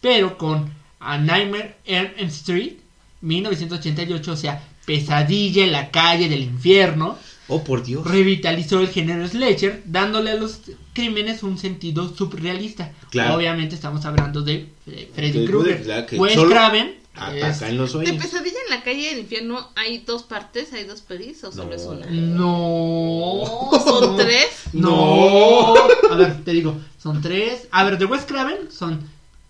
pero con A Nightmare on Elm Street 1988, o sea, Pesadilla en la calle del infierno, Oh, por Dios. revitalizó el género slasher, dándole a los crímenes un sentido surrealista. Claro. Obviamente estamos hablando de eh, Freddy Krueger. Wes Craven Ataca en los De pesadilla en la calle del infierno hay dos partes, hay dos pelis o solo No. es una. No. Son tres. No. A ver, te digo, son tres. A ver, de Wes Craven son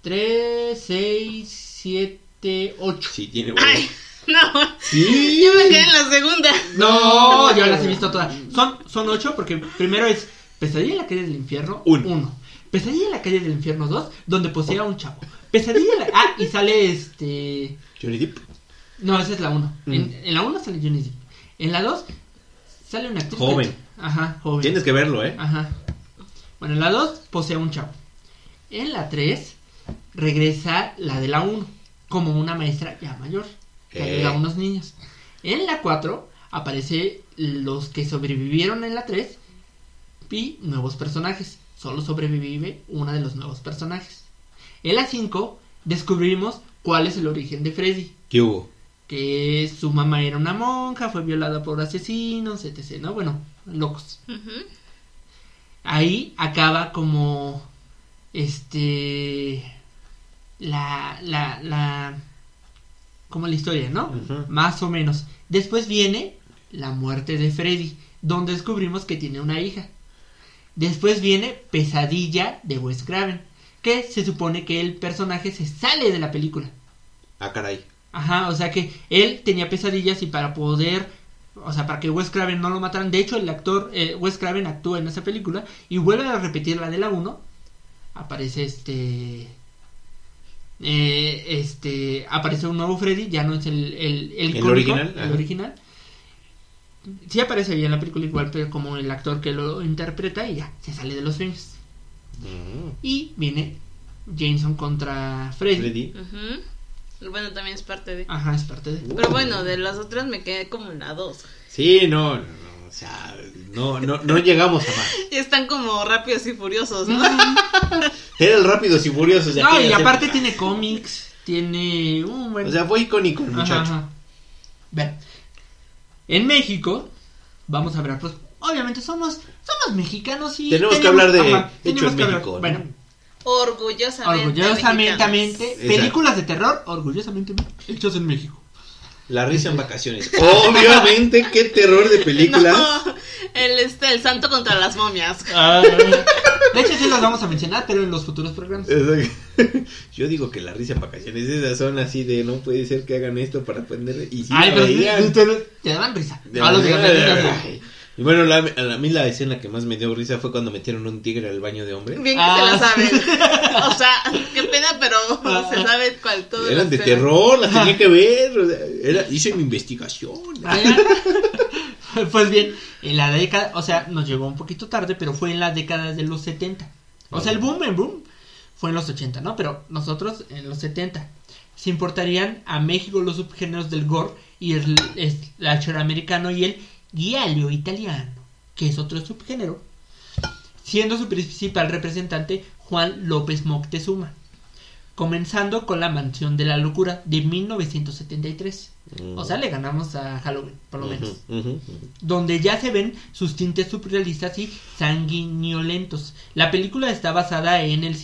tres, seis, siete, ocho. Sí, tiene Ay, no. Sí. Yo me quedé en la segunda. No, yo las he visto todas. Son, son ocho porque primero es Pesadilla en la calle del infierno Uno. uno. Pesadilla en la calle del infierno dos, donde posee a un chavo. Pesadilla en la... Ah, y sale este... Johnny Depp. No, esa es la uno. Mm. En, en la uno sale Johnny Depp. En la dos sale una actriz. Joven. que- Ajá, joven. Tienes que verlo, ¿eh? Ajá. Bueno, en la 2 posee a un chavo. En la 3 regresa la de la 1 como una maestra ya mayor Eh. ayuda a unos niños. En la 4 aparece los que sobrevivieron en la 3 y nuevos personajes. Solo sobrevive una de los nuevos personajes. En la 5 descubrimos cuál es el origen de Freddy. ¿Qué hubo? Que su mamá era una monja, fue violada por asesinos, etc. ¿No? Bueno, locos ahí acaba como este la la la como la historia, ¿no? Más o menos. Después viene la muerte de Freddy, donde descubrimos que tiene una hija. Después viene Pesadilla de Wes Craven, que se supone que el personaje se sale de la película. Ah, caray. Ajá, o sea que él tenía pesadillas y para poder, o sea, para que Wes Craven no lo mataran, de hecho el actor eh, Wes Craven actúa en esa película y vuelve a repetir la de la 1, aparece este... eh, este aparece un nuevo Freddy ya no es el el, el, ¿El original? el original sí aparece ahí en la película igual pero como el actor que lo interpreta y ya se sale de los sueños Mm. y viene Jameson contra Freddy, Freddy. Bueno, también es parte de. ajá es parte de Pero bueno, de las otras me quedé como en la dos. Sí, no, no, no, o sea, no, no, no llegamos a más. Y están como rápidos y furiosos, ¿no? Era el Rápidos y Furiosos de No, y aparte tiene cómics, tiene un buen... O sea, fue icónico el Ajá, muchacho. ajá. En México, vamos a ver, pues obviamente somos somos mexicanos y... Tenemos que hablar de hechos que hablar- México, ¿no? Bueno, Orgullosamente. orgullosamente, películas de terror, orgullosamente hechos en México. La risa en vacaciones. Obviamente, qué terror de películas. No, el, este, el santo contra las momias. De hecho, sí los vamos a mencionar, pero en los futuros programas. Yo digo que la risa en vacaciones, esas son así de no puede ser que hagan esto para aprender. Y sí, Ay, pero te, te daban risa. De No los Y bueno, la, a a mí la escena que más me dio risa fue cuando metieron un tigre al baño de hombre. Bien que Ah, se la sí. saben. O sea, qué pena, pero Ah. se sabe cuál todo. Eran de terror, las tenía que ver. o sea, era, hice mi investigación. Pues bien, en la década, o sea, nos llegó un poquito tarde, pero fue en la década de los 70. O sea, el boom, el boom, fue en los 80, ¿no? Pero nosotros en los 70. Se importarían a México los subgéneros del gore y el slasher americano y el giallo italiano, que es otro subgénero, siendo su principal representante Juan López Moctezuma. Comenzando con La Mansión de la Locura de 1973. O sea, le ganamos a Halloween, por lo menos donde ya se ven sus tintes surrealistas y sanguinolentos. La película está basada en el,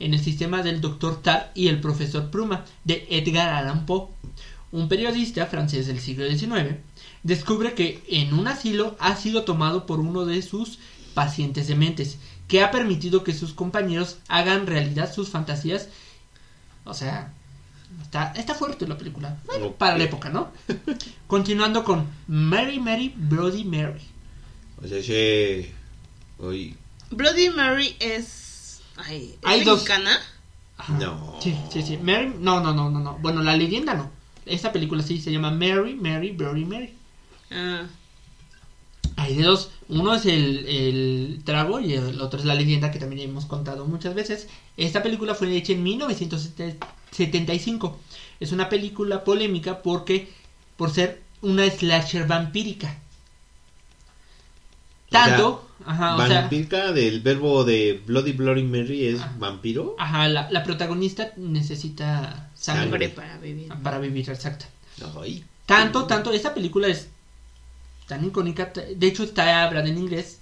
en el sistema del Dr. Tar y el Profesor Pluma de Edgar Allan Poe. Un periodista francés del siglo XIX descubre que en un asilo ha sido tomado por uno de sus pacientes dementes, que ha permitido que sus compañeros hagan realidad sus fantasías. O sea, está, está fuerte la película. Bueno, para la época, ¿no? Continuando con Mary Mary Bloody Mary. O sea, che. Oye. Bloody Mary es. Ay, ¿es Hay dos. mexicana? Ajá. No. Sí, sí, sí. Mary, no, no, no, no, no. Bueno, la leyenda no. Esta película sí se llama Mary Mary Bloody Mary. Ah, Hay de dos. Uno es el, el trago y el otro es la leyenda que también hemos contado muchas veces. Esta película fue hecha en 1975. Es una película polémica porque por ser una slasher vampírica. Tanto, ajá, o sea, del verbo de Bloody Bloody Mary es Ah. vampiro. ajá, la, la protagonista necesita sangre para vivir. para vivir, exacto. Ay. Tanto, tanto, esta película es tan icónica, de hecho está hablada en inglés,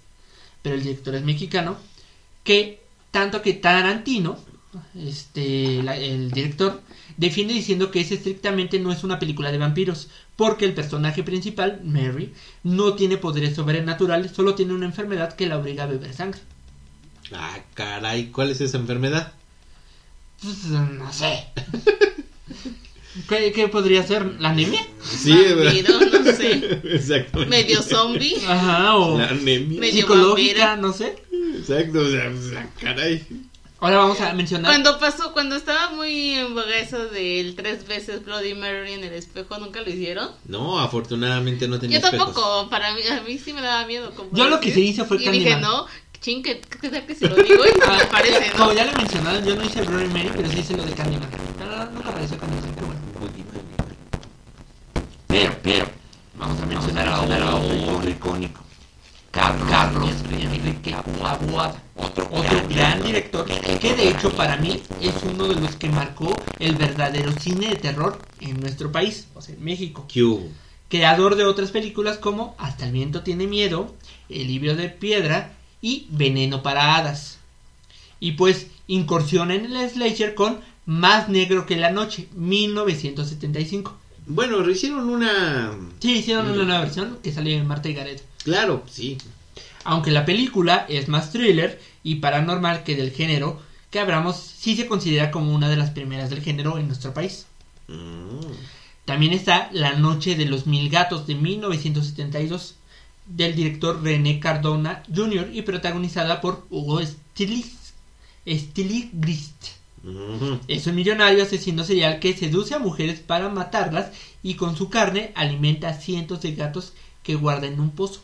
pero el director es mexicano, que tanto que Tarantino, este, la- el director, defiende diciendo que es estrictamente no es una película de vampiros, porque el personaje principal, Mary, no tiene poderes sobrenaturales, solo tiene una enfermedad que la obliga a beber sangre. Ah, caray, ¿cuál es esa enfermedad? Pues, no sé. ¿Qué, qué podría ser? ¿La anemia? Sí, Vampiro, no sé. Exactamente. Medio zombie. Ajá, o La anemia. Medio psicológica, vampira. no sé. Exacto, o sea, o sea, caray. Ahora vamos a mencionar. Cuando pasó, cuando estaba muy en boga eso del tres veces Bloody Mary en el espejo, ¿nunca lo hicieron? No, afortunadamente no tenía Yo tampoco, espejos. para mí, a mí sí me daba miedo. como Yo lo que se hizo fue Y dije, Candyman. no, ching, ¿qué, tal que se lo digo? Y Ah, me parece, Como ¿no? ya lo he mencionado, yo no hice Bloody Mary, pero sí hice lo de Candyman. Pero nunca apareció Candyman. Pero, pero, vamos a mencionar a otro icónico. Carlos, Carlos Enrique Aguada, otro, gran director que de hecho para mí es uno de los que marcó el verdadero cine de terror en nuestro país, o sea, en México. Creador de otras películas como Hasta el viento tiene miedo, El libro de piedra y Veneno para hadas. Y pues incursiona en el slasher con Más negro que la noche, 1975. Bueno, hicieron una... Sí, hicieron una nueva versión que salió en Marta y Gareda. Claro, sí. Aunque la película es más thriller y paranormal que del género que hablamos, sí se considera como una de las primeras del género en nuestro país. Mm. También está La Noche de los Mil Gatos de 1972 del director René Cardona Jr. y protagonizada por Hugo Stiglitz. Es un millonario asesino serial que seduce a mujeres para matarlas y con su carne alimenta a cientos de gatos que guarda en un pozo.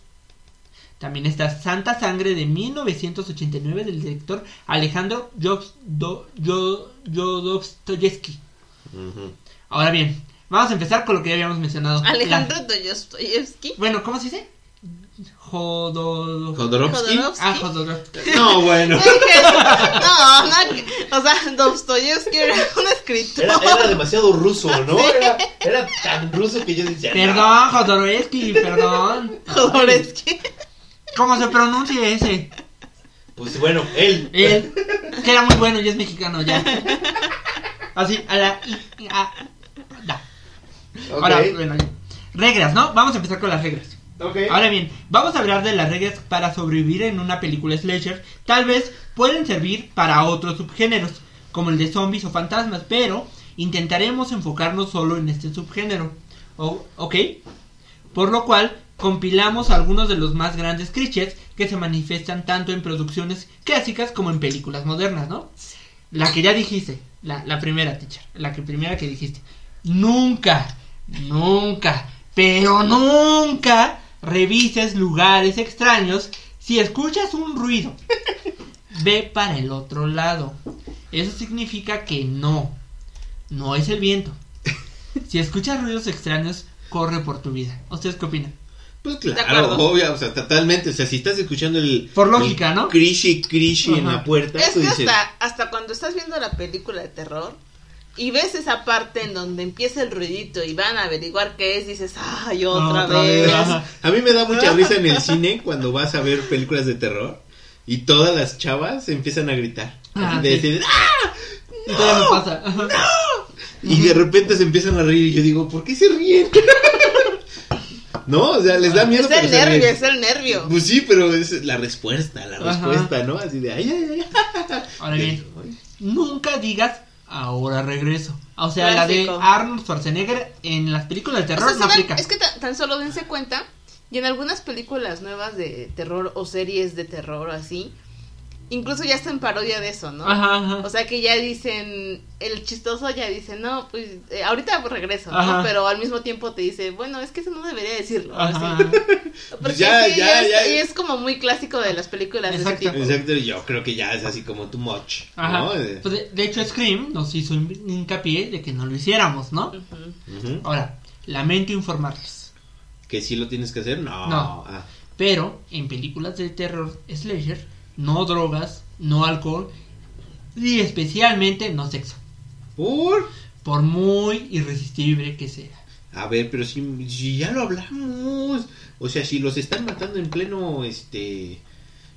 También está Santa Sangre de 1989 del director Alejandro Jodorowsky. Ujú. Ahora bien, vamos a empezar con lo que ya habíamos mencionado. Alejandro La- Dostoyevsky. Bueno, ¿cómo se dice? Jodo... Jodorowsky. Jodorowsky. Ah, Jodorowsky. No, bueno. No, no, o sea, Dostoyevsky era un escritor. Era, era demasiado ruso, ¿no? Era, era tan ruso que yo decía... Perdón, Jodorowsky, perdón. Jodorowsky. ¿Cómo se pronuncia ese? Pues bueno, él. Él, que era muy bueno y es mexicano ya. Así, a la... i- a- da. Ok. Ahora, bueno, ya. reglas, ¿no? Vamos a empezar con las reglas. Ahora bien, vamos a hablar de las reglas para sobrevivir en una película slasher. Tal vez pueden servir para otros subgéneros, como el de zombies o fantasmas, pero intentaremos enfocarnos solo en este subgénero. ¿Ok? Por lo cual, compilamos algunos de los más grandes clichés que se manifiestan tanto en producciones clásicas como en películas modernas, ¿no? La que ya dijiste, la, la primera, teacher, la que primera que dijiste. Nunca, nunca, pero nunca revises lugares extraños si escuchas un ruido. Ve para el otro lado. Eso significa que no, no es el viento. Si escuchas ruidos extraños, corre por tu vida. ¿Ustedes qué opinan? Pues claro, obvio, o sea, totalmente. O sea, si estás escuchando el. Por lógica, el ¿no? Crishi, crishi en la puerta. Es que dices, hasta, hasta cuando estás viendo la película de terror y ves esa parte en donde empieza el ruidito y van a averiguar qué es, dices, ay, otra, Otra vez. A mí me da mucha risa en el cine cuando vas a ver películas de terror y todas las chavas empiezan a gritar. Ah, de sí. decir, ¡ah! Y todavía me pasa. Ajá. Y de repente se empiezan a reír y yo digo, ¿por qué se ríen? no, o sea, les da miedo. Es el nervio, es el nervio. Pues sí, pero es la respuesta, la Ajá. respuesta, ¿no? Así de, ay, ay, ay. Ahora bien, nunca digas ahora regreso. O sea, Clásico. la de Arnold Schwarzenegger en las películas de O terror sea, no aplica. Es que ta- tan solo dense cuenta, y en algunas películas nuevas de terror o series de terror o así, incluso ya está en parodia de eso, ¿no? Ajá, ajá. O sea que ya dicen, el chistoso ya dice, no, pues eh, ahorita pues, regreso, ¿no? Ajá. Pero al mismo tiempo te dice, bueno, es que eso no debería decirlo. Ajá. así. Porque Ya, sí, ya, es, ya. y es como muy clásico de las películas Exacto. de ese tipo. Exacto, yo creo que ya es así como too much, Ajá. ¿no? Pues de, de hecho, Scream nos hizo hin- hincapié de que no lo hiciéramos, ¿no? Ahora, lamento informarles. ¿Que sí lo tienes que hacer? No. No. Ah, Pero en películas de terror slasher, no drogas, no alcohol y especialmente no sexo. ¿Por? Por muy irresistible que sea. A ver, pero si, si ya lo hablamos. O sea, si los están matando en pleno, este,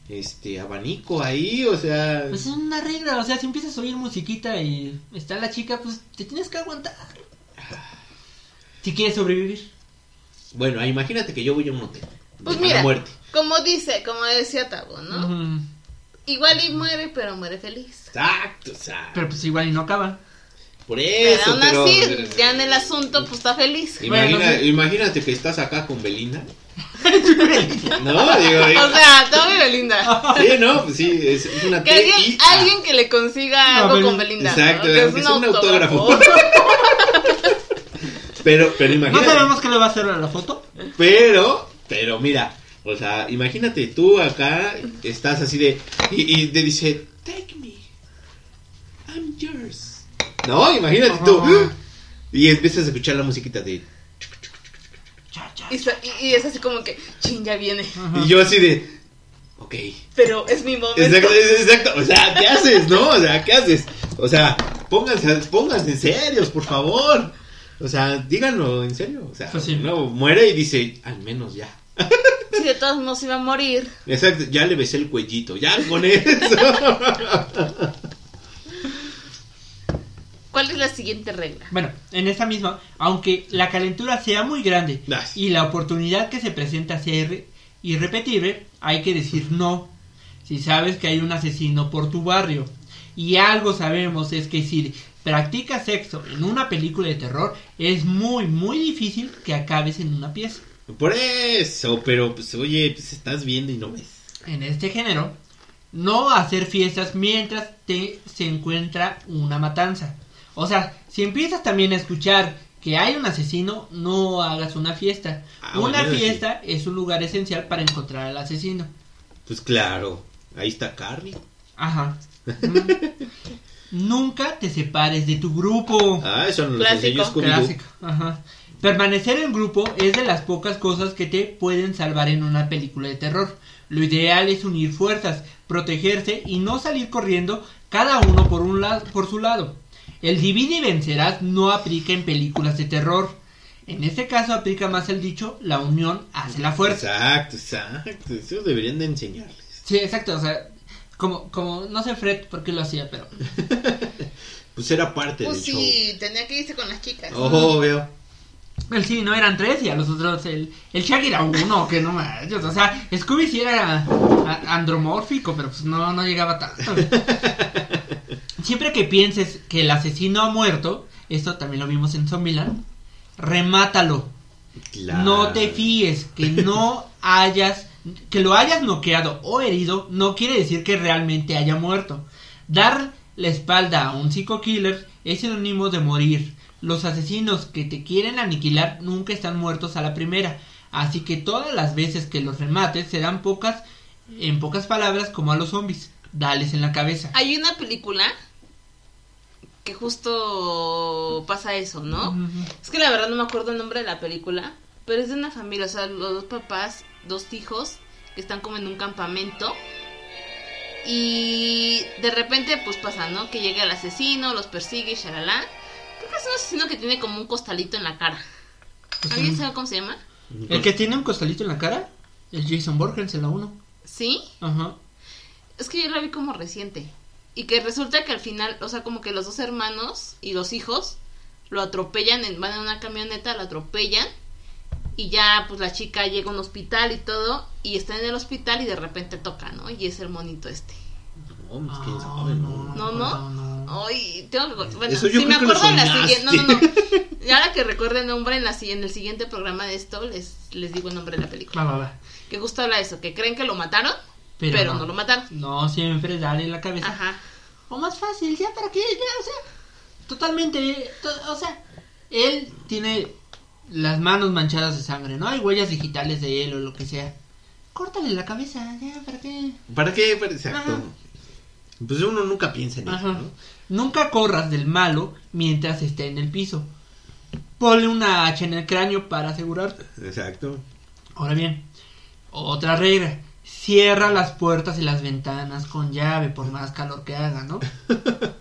este, abanico ahí, o sea... Pues es una regla, o sea, si empiezas a oír musiquita y está la chica, pues te tienes que aguantar. Si quieres sobrevivir. Bueno, ah, imagínate que yo voy a un hotel. Pues mira, muerte. como dice, como decía Tabo, ¿no? Igual y muere, pero muere feliz. Exacto, exacto. Pero pues igual y no acaba. Por Pero eso, aún pero... así, ya en el asunto, pues está feliz. Imagina- Bueno, sí. Imagínate que estás acá con Belinda. no, digo, digo, O sea, todo vive linda. sí, no, pues sí, es, una Que alguien, alguien que le consiga No, algo con Belinda. ¿no? Exacto, Que es un autógrafo. Pero, pero No imagínate. sabemos qué le va a hacer a la foto. Pero, pero mira, o sea, imagínate tú acá estás así de y, y te dice, take me, I'm yours. No, imagínate tú Ajá. y empiezas a escuchar la musiquita de Cha, cha. Y, y- y es así como que, chin, ya viene. Ajá. y yo así de, ok, Pero es mi momento. exacto, exacto, o sea, ¿qué haces, no? O sea, ¿qué haces? O sea, pónganse, pónganse serios, por favor. O sea, díganlo en serio. O sea, Pues sí. no, muere y dice, al menos ya. Si de todos modos iba a morir. Exacto, ya le besé el cuellito, ya con eso. ¿Cuál es la siguiente regla? Bueno, en esta misma, aunque la calentura sea muy grande y la oportunidad que se presenta sea irre- irrepetible, hay que decir no. Si sabes que hay un asesino por tu barrio y algo sabemos es que si practicas sexo en una película de terror, es muy, muy difícil que acabes en una pieza. Por eso, pero pues oye, pues estás viendo y no ves. En este género, no hacer fiestas mientras te se encuentra una matanza. O sea, si empiezas también a escuchar que hay un asesino, no hagas una fiesta. Ah, una bueno, eso sí. fiesta es un lugar esencial para encontrar al asesino. Pues claro, ahí está Carrie. Ajá. Nunca te separes de tu grupo. Ah, eso no lo Clásico. enseñó Scooby-Doo. Clásico. Ajá. Permanecer en grupo es de las pocas cosas que te pueden salvar en una película de terror. Lo ideal es unir fuerzas, protegerse y no salir corriendo cada uno por un lado, por su lado. El divide y vencerás no aplica en películas de terror. En este caso aplica más el dicho la unión hace la fuerza. Exacto, exacto. Eso deberían de enseñarles. Sí, exacto, o sea, como como no sé Fred por qué lo hacía, pero Pues era parte Pues del sí, tenía que irse con las chicas. Oh, veo. Él sí, no eran tres y a los otros el, el Shaggy era uno, que no manches. O sea, Scooby sí era a- andromórfico, pero pues no, no llegaba tanto. Siempre que pienses que el asesino ha muerto, esto también lo vimos en Zombieland, remátalo. Claro. No te fíes, que no hayas, que lo hayas noqueado o herido, no quiere decir que realmente haya muerto. Dar la espalda a un psico-killer es sinónimo de morir. Los asesinos que te quieren aniquilar nunca están muertos a la primera, así que todas las veces que los remates serán pocas, en pocas palabras, como a los zombies. Dales en la cabeza. Hay una película que justo pasa eso, ¿no? Es que la verdad no me acuerdo el nombre de la película, pero es de una familia, o sea, los dos papás, dos hijos, que están como en un campamento. Y de repente, pues pasa, ¿no? Que llega el asesino, los persigue y shalala. Creo que es un asesino que tiene como un costalito en la cara. Pues, ¿Alguien sabe cómo se llama? El que tiene un costalito en la cara, el Jason Borges en la 1. ¿Sí? Ajá. Es que yo la vi como reciente. Y que resulta que al final, o sea, como que los dos hermanos y los hijos lo atropellan, en, van en una camioneta, lo atropellan. Y ya, pues la chica llega a un hospital y todo, y está en el hospital y de repente toca, ¿no? Y es el monito este. No, pues quién Ah, sabe, ¿no? No, no. no. Ay, tengo que. Bueno, Eso yo si me que acuerdo en la siguiente. No, no, no. Y ahora que recuerde el nombre, en, la, en el siguiente programa de esto, les, les digo el nombre de la película. Va, va, va. Que justo habla de eso, que creen que lo mataron, Pero, pero, no. lo mataron. No, siempre dale la cabeza. Ajá. O más fácil, ya para qué, ya, o sea, totalmente, to- o sea, él tiene las manos manchadas de sangre, ¿no? Hay huellas digitales de él o lo que sea. Córtale la cabeza, ya, ¿para qué? ¿Para qué? Para- Exacto. Ajá. Pues uno nunca piensa en eso. ¿no? Nunca corras del malo mientras esté en el piso. Ponle una hacha en el cráneo para asegurarte. Exacto. Ahora bien, otra regla. Cierra las puertas y las ventanas con llave por más calor que haga, ¿no?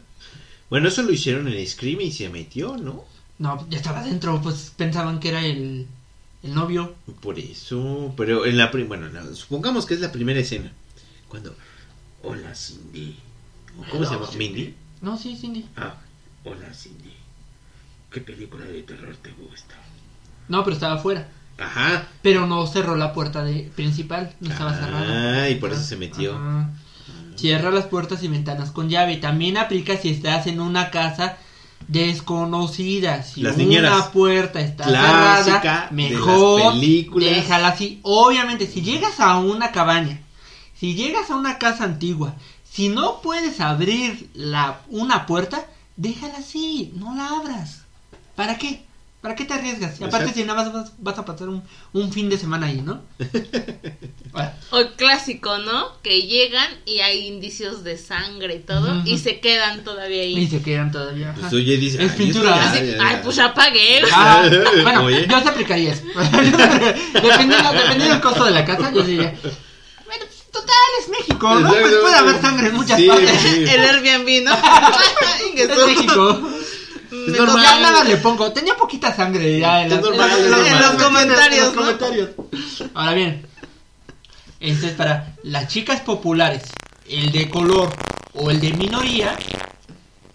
Bueno, eso lo hicieron en Scream y se metió, ¿no? No, ya estaba dentro, pues pensaban que era el, el novio. Por eso, pero en la pri- bueno, supongamos que es la primera escena. Cuando hola Cindy. ¿O ¿Cómo se llama? Mindy. No, sí, Cindy. Ah, hola Cindy. ¿Qué película de terror te gusta? No, pero estaba afuera. Ajá. Pero no cerró la puerta de principal, no estaba Ah, cerrada. y por eso se metió. Ajá. Cierra las puertas y ventanas con llave. También aplica si estás en una casa desconocida. Si Las una puerta está Clásica cerrada, mejor déjala así. Obviamente, si llegas a una cabaña, si llegas a una casa antigua, si no puedes abrir la una puerta, déjala así, no la abras. ¿Para qué? ¿Para qué te arriesgas? Y aparte, Exacto. si nada más vas, vas a pasar un, un fin de semana ahí, ¿no? O el clásico, ¿no? Que llegan y hay indicios de sangre y todo, y se quedan todavía y ahí. se quedan todavía. Pues oye, dice. Es "Ay, pintura. esto ya- Así, ya- ya". ay, pues ya pagué. Ah, bueno, Oye. yo se aplicaría eso. dependiendo, dependiendo del costo de la casa, yo diría. Bueno, pues, total, es México, ¿no? Pues puede haber sangre en muchas Sí, partes. sí. El Airbnb, ¿no? Es. México. Es normal. Ya nada le pongo. Tenía poquita sangre ya en, las- normal, en en los En los comentarios, en los ¿no? comentarios. Ahora bien, este es para las chicas populares, el de color o el de minoría.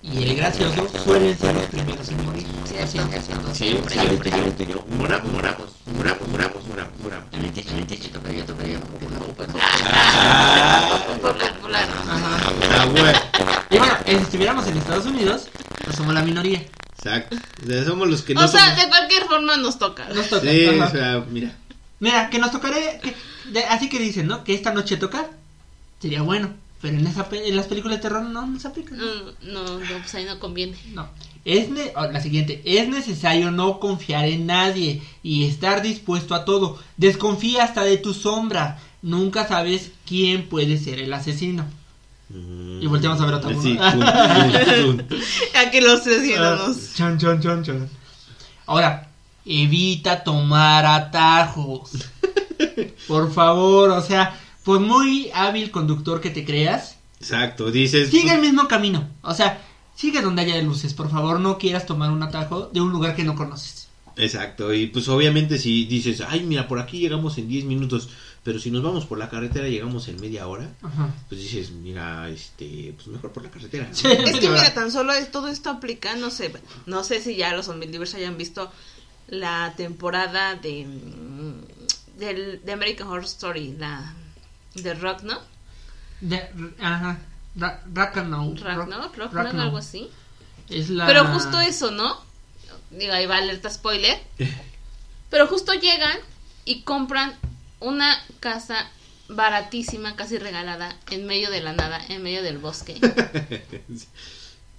Y el gracioso suelen ser los primeros en morir. Cierto, Siempre. cierto, Siempre, siempre. siempre, yo. Moramos, moramos, moramos, moramos, moramos, moramos. Popular. Ajá. Ah, güey. Y bueno, eh, si estuviéramos en Estados Unidos, pues somos la minoría. Exacto. O sea, somos los que no O sea, somos- de cualquier forma nos toca. Nos toca. Sí, o sea, mira. Mira, que nos tocaré. que- de- así que dicen, ¿no? Que esta noche toca. Sería bueno. Pero en, esa, pe- en las películas de terror no nos aplica. No, no, no, pues ahí no conviene. No. Es ne- oh, la siguiente. Es necesario no confiar en nadie y estar dispuesto a todo. Desconfía hasta de tu sombra. Nunca sabes quién puede ser el asesino. Y volteamos a ver a Tamu, Sí, pum. Aquí los asesinos. Chan, chan, chan, chan. Ahora, evita tomar atajos. Por favor, o sea, por muy hábil conductor que te creas, Exacto, dices. sigue el mismo camino. O sea, sigue donde haya luces. Por favor, no quieras tomar un atajo de un lugar que no conoces. Exacto, y pues obviamente si dices, ay, mira, por aquí llegamos en 10 minutos, pero si nos vamos por la carretera llegamos en media hora, Ajá. pues dices, mira, este, pues mejor por la carretera. ¿no? Sí. Es que mira, tan solo es- todo esto aplica, no sé, no sé si ya los Unbelievers hayan visto la temporada de mm, del, de American Horror Story, la de Rock, ¿no? De- ajá. Ra- Ragnarok. Ragnarok, Rock, algo así. Es la... Pero justo eso, ¿no? Digo, ahí va alerta spoiler. Pero justo llegan y compran una casa baratísima, casi regalada, en medio de la nada, en medio del bosque.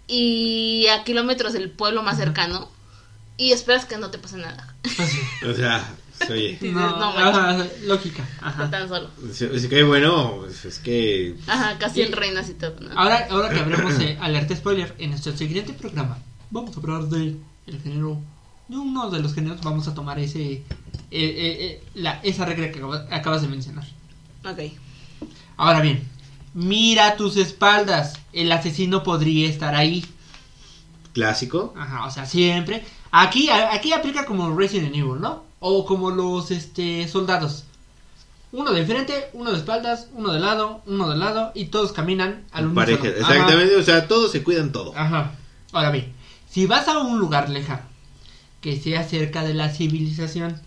y a kilómetros del pueblo más cercano. Y esperas que no te pase nada. o sea, pues, oye, No, no, ajá, lógica. Ajá. Tan solo. es, es que bueno, pues, es que Ajá, casi en reinas y todo, ¿no? Ahora, ahora que hablemos de alerta spoiler, en nuestro siguiente programa vamos a hablar de el género, de uno de los géneros, vamos a tomar ese, eh, eh, eh, la, esa regla que acaba- acabas de mencionar. Ok. Ahora bien, mira tus espaldas, el asesino podría estar ahí. clásico. Ajá, o sea, siempre. Aquí, aquí aplica como Resident Evil, ¿no? O como los este soldados. Uno de frente, uno de espaldas, uno de lado, uno de lado y todos caminan al Pareja. Ajá. exactamente, o sea, todos se cuidan todo. Ajá. Ahora bien, si vas a un lugar lejano que sea cerca de la civilización,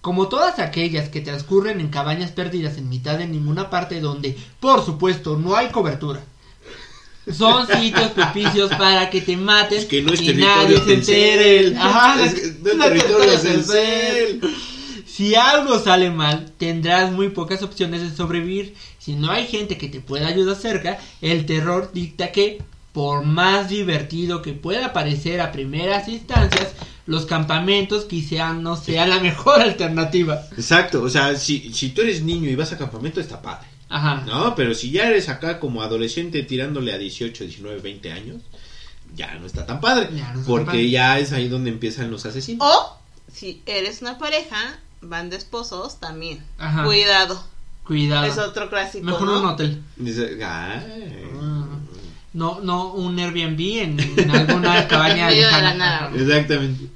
como todas aquellas que transcurren en cabañas perdidas en mitad de ninguna parte donde, por supuesto, no hay cobertura. Son sitios propicios para que te mates Es que no es y nadie se entere. Ajá, Es que no es no territorio es Telcel. Si algo sale mal, tendrás muy pocas opciones de sobrevivir. Si no hay gente que te pueda ayudar cerca, el terror dicta que, por más divertido que pueda parecer a primeras instancias, los campamentos quizá no sea la mejor alternativa. Exacto, o sea, si, si tú eres niño y vas a campamento está padre. Ajá. No, pero si ya eres acá como adolescente tirándole a 18, 19, 20 años, ya no está tan padre. Ya no está tan porque padre. ya es ahí donde empiezan los asesinos. O, si eres una pareja, van de esposos también. Ajá. Cuidado. Cuidado. Es otro clásico. Mejor ¿no? un hotel. Dice, ay. No, no un Airbnb en, en alguna cabaña medio de la nada. Exactamente.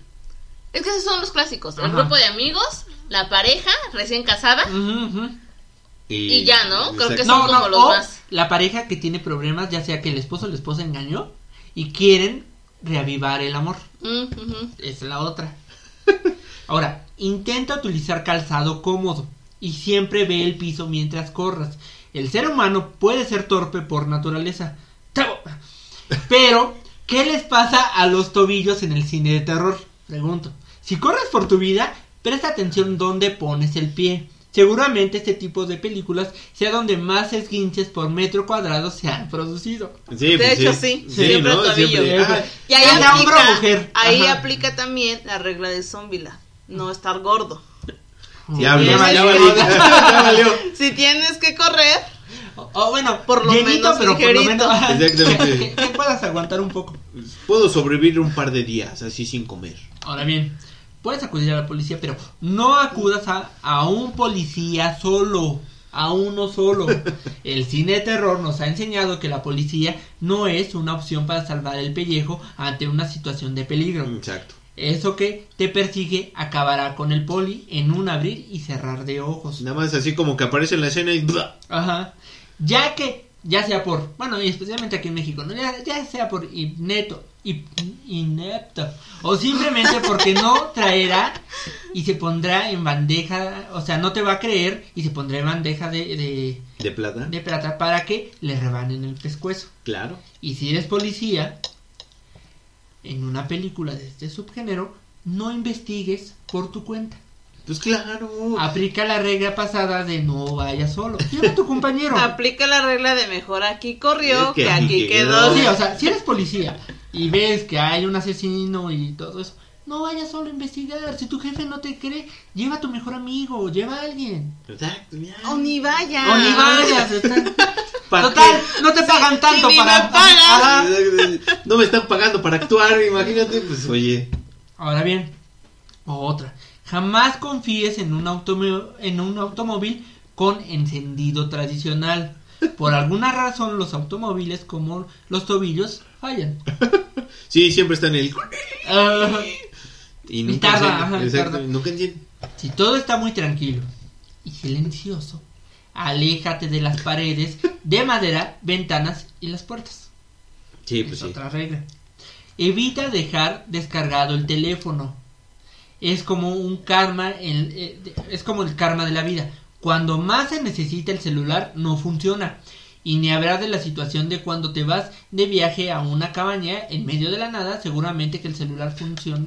Es que esos son los clásicos. El Ajá. grupo de amigos, la pareja recién casada. Y ya, ¿no? Creo que son como los o más. la pareja que tiene problemas, ya sea que el esposo o la esposa engañó y quieren reavivar el amor. Es la otra. Ahora, intenta utilizar calzado cómodo y siempre ve el piso mientras corras. El ser humano puede ser torpe por naturaleza. ¡Tabo! Pero, ¿qué les pasa a los tobillos en el cine de terror? Pregunto. Si corres por tu vida, presta atención dónde pones el pie. Seguramente este tipo de películas sea donde más esguinces por metro cuadrado se han producido. Sí, De pues hecho, sí. Sí, Siempre ¿no? el tobillo. Siempre. Y ahí aplica, mujer. ahí Ajá. aplica también la regla de Zombieland. No estar gordo. Diablo, Ya ya valió. valió. Ya valió. Si tienes que correr, O o bueno, Por lo llenito, menos pero por lo menos Exactamente. que, que puedas aguantar un poco. Puedo sobrevivir un par de días así sin comer. Ahora bien, puedes acudir a la policía, pero no acudas a, a un policía solo, a uno solo. El cine de terror nos ha enseñado que la policía no es una opción para salvar el pellejo ante una situación de peligro. Exacto. Eso que te persigue acabará con el poli en un abrir y cerrar de ojos. Nada más así como que aparece en la escena y... Ajá. Ya que, ya sea por, bueno, y especialmente aquí en México, ¿no? ya, ya sea por inepto, inepto, o simplemente porque no traerá y se pondrá en bandeja, o sea, no te va a creer y se pondrá en bandeja de, de, ¿De plata? de plata para que le rebanen el pescuezo. Claro. Y si eres policía, en una película de este subgénero, no investigues por tu cuenta. Pues claro. Aplica la regla pasada de no vayas solo. Lleva a tu compañero. aplica la regla de mejor aquí corrió Es que que, aquí aquí quedó. quedó. Sí, o sea, si eres policía y ves que hay un asesino y todo eso, no vayas solo a investigar. Si tu jefe no te cree, lleva a tu mejor amigo, lleva a alguien. Exacto, ya. O ni vaya. O ni vayas. está- ¿Pa' Total, qué? no te pagan tanto para. me pagan. No me están pagando para actuar, imagínate, pues oye. Ahora bien, otra. Jamás confíes en un, en un automóvil con encendido tradicional. Por alguna razón los automóviles como los tobillos fallan. Sí, siempre está en el... Ah, Y nunca tarda, enciende. ajá, Exacto, tarda. nunca enciende. Si todo está muy tranquilo y silencioso, aléjate de las paredes de madera, ventanas y las puertas. Sí, es pues sí. otra regla. Evita dejar descargado el teléfono. Es como un karma, el- eh, es como el karma de la vida. Cuando más se necesita el celular, no funciona. Y ni habrá de la situación de cuando te vas de viaje a una cabaña en medio de la nada, seguramente que el celular funcione,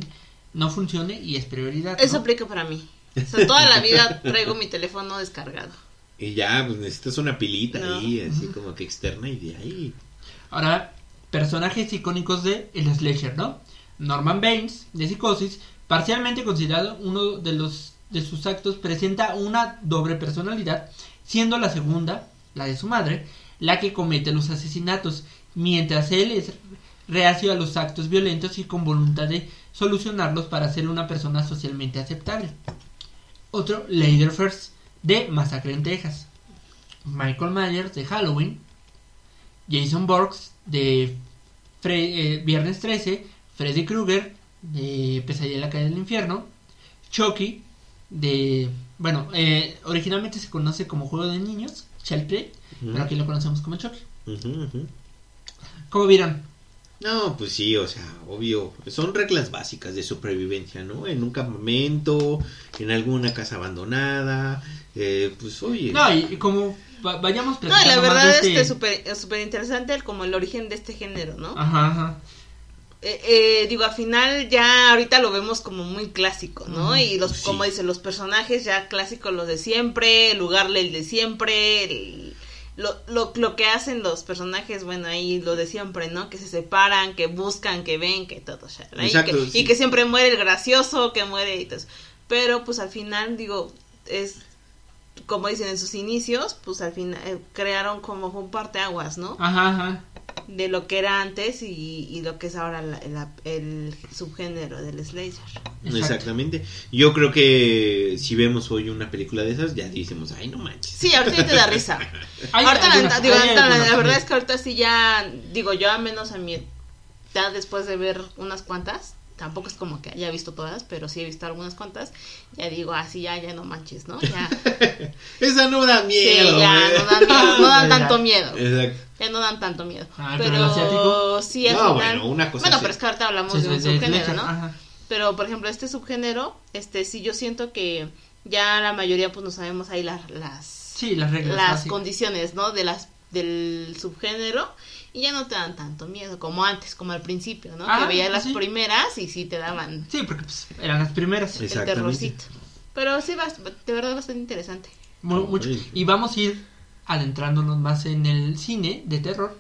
no funcione y es prioridad. Eso aplica para mí. O sea, toda la vida traigo mi teléfono descargado. Y ya, pues necesitas una pilita No. ahí, así como que externa y de ahí. Ahora, personajes icónicos de el slasher, ¿no? Norman Baines, de Psicosis, parcialmente considerado uno de los de sus actos, presenta una doble personalidad, siendo la segunda, la de su madre, la que comete los asesinatos, mientras él es reacio a los actos violentos y con voluntad de solucionarlos para ser una persona socialmente aceptable. Otro, Leatherface, de Masacre en Texas. Michael Myers, de Halloween. Jason Borges de eh, Viernes 13, Freddy Krueger de Pesadilla en la calle del infierno, Chucky de, bueno, eh, originalmente se conoce como juego de niños, Child Play, pero aquí lo conocemos como Chucky. ¿Cómo vieron? No, pues sí, o sea, obvio. Son reglas básicas de supervivencia, ¿no? En un campamento, en alguna casa abandonada. Eh, pues oye. No, y, y como va- vayamos No, la verdad es este- que súper es súper interesante el, como el origen de este género, ¿no? Ajá, ajá. Eh, eh, digo, al final ya ahorita lo vemos como muy clásico, ¿no? Y los, Sí. como dicen, los personajes ya clásicos, los de siempre, el lugar el de siempre, el- lo, lo, lo que hacen los personajes, bueno, ahí lo de siempre, ¿no? Que se separan, que buscan, que ven, que todo, shalala, y, Exacto, que, sí. y que siempre muere el gracioso, que muere y todo eso. Pero pues al final, digo, es como dicen en sus inicios, pues al final eh, crearon como un parteaguas, ¿no? Ajá, ajá. De lo que era antes y, y lo que es ahora la- la- el subgénero del slasher. Exacto. Exactamente. Yo creo que si vemos hoy una película de esas, ya decimos, ay, no manches. Sí, ahorita ya te da risa. Hay ahorita la, digo, hay ahorita la- algunas, la verdad sí. es que ahorita sí ya, digo, yo a menos a mi edad después de ver unas cuantas, tampoco es como que haya visto todas, pero sí he visto algunas cuantas, ya digo, así ya, ya no manches, ¿no? Ya, Esa no da sí, miedo. ya güey. no dan miedo, no dan Ya. tanto miedo. Exacto. Ya no dan tanto miedo. Ay, pero pero el asiático. sí, al No, final- bueno, una cosa Bueno, pero es que ahorita hablamos Sí, de un de subgénero, ¿no? ajá. Pero, por ejemplo, este subgénero, este sí yo siento que ya la mayoría pues no sabemos ahí las las, Sí, las reglas. las básicas. condiciones, ¿no? De las del subgénero y ya no te dan tanto miedo como antes, como al principio, ¿no? Ah, que veías pues las sí. primeras y sí te daban Sí, porque pues, eran las primeras. Sí. el terrorcito. Pero sí, de verdad bastante interesante. Mu- mucho. Y vamos a ir adentrándonos más en el cine de terror,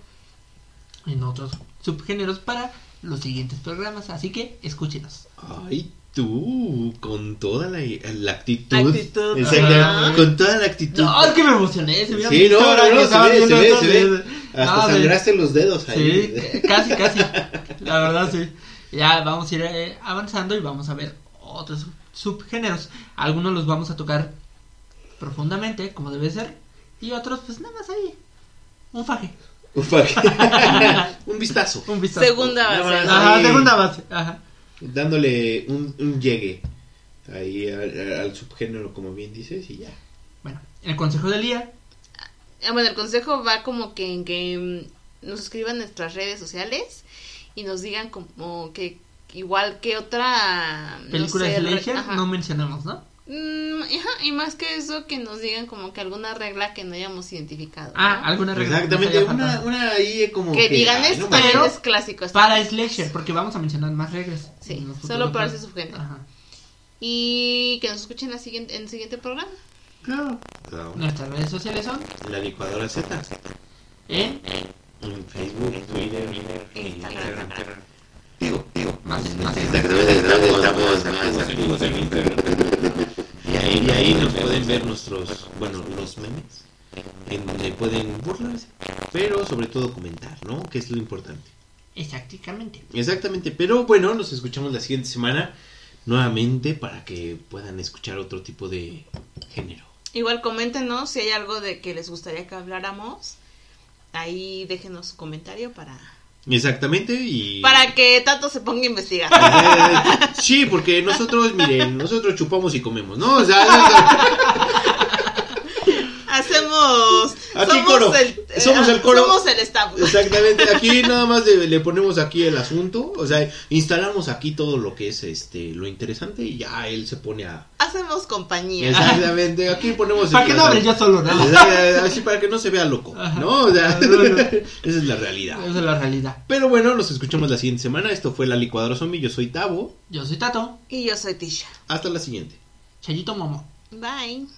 en otros subgéneros para los siguientes programas. Así que escúchenos. Ay, tú, con toda la, la actitud. Actitud. Exacto, Ajá. con toda la actitud. No, es que me emocioné. Se Sí, no, no, no, se ve, se viendo ve, esto se de- ve. Hasta No, sangraste los dedos Sí, ahí. eh, casi, casi. La verdad, sí. Ya vamos a ir eh, avanzando y vamos a ver otros sub- subgéneros. Algunos los vamos a tocar profundamente, como debe ser. Y otros, pues nada más ahí. Un faje. Ufa. un vistazo. Un vistazo. Segunda base. Ajá, segunda base. Ajá. Dándole un, un llegue ahí al, al subgénero, como bien dices, y ya. Bueno, el consejo del día. Ah, Bueno, el consejo va como que en que mm, nos escriban nuestras redes sociales y nos digan como que igual que otra no Película sé, de re- no mencionamos, ¿no? Mm, ajá, y más que eso que nos digan como que alguna regla que no hayamos identificado. Ah, ¿no? alguna regla. que Exactamente, una, una ahí como que digan ay, esto no Pero es clásico. esto Para es- slasher, porque vamos a mencionar más reglas. Sí, solo para ese subgénero. Ajá. Y que nos escuchen la siguiente, en el siguiente programa. Claro. Claro. Nuestras redes sociales son La licuadora Z. en En Facebook, Twitter, Instagram. más, más Exactamente, estamos más activos en Instagram. Y ahí, y ahí nos pueden ver nuestros, bueno, los memes. En donde pueden burlarse. Pero sobre todo comentar, ¿no? Que es lo importante. Exactamente. Exactamente, pero bueno, nos escuchamos la siguiente semana nuevamente para que puedan escuchar otro tipo de género. Igual coméntenos si hay algo de que les gustaría que habláramos. Ahí déjenos su comentario para Exactamente, y... para que Tato se ponga a investigar. Eh, sí, porque nosotros, miren, nosotros chupamos y comemos, ¿no? O sea, Hacemos Aquí somos coro. el Somos el coro. Somos el staff. exactamente, aquí nada más de- le ponemos aquí el asunto, o sea, instalamos aquí todo lo que es este lo interesante y ya él se pone a... Hacemos compañía. Exactamente, aquí ponemos... Para el- que no hable yo solo, Así para que no se vea loco, Ajá. ¿no? O sea, No, no. esa es la realidad. Esa es la realidad. Pero bueno, nos escuchamos la siguiente semana. Esto fue la licuadora zombie. Yo soy Tavo. Yo soy Tato. Y yo soy Tisha. Hasta la siguiente. Chayito Momo. Bye.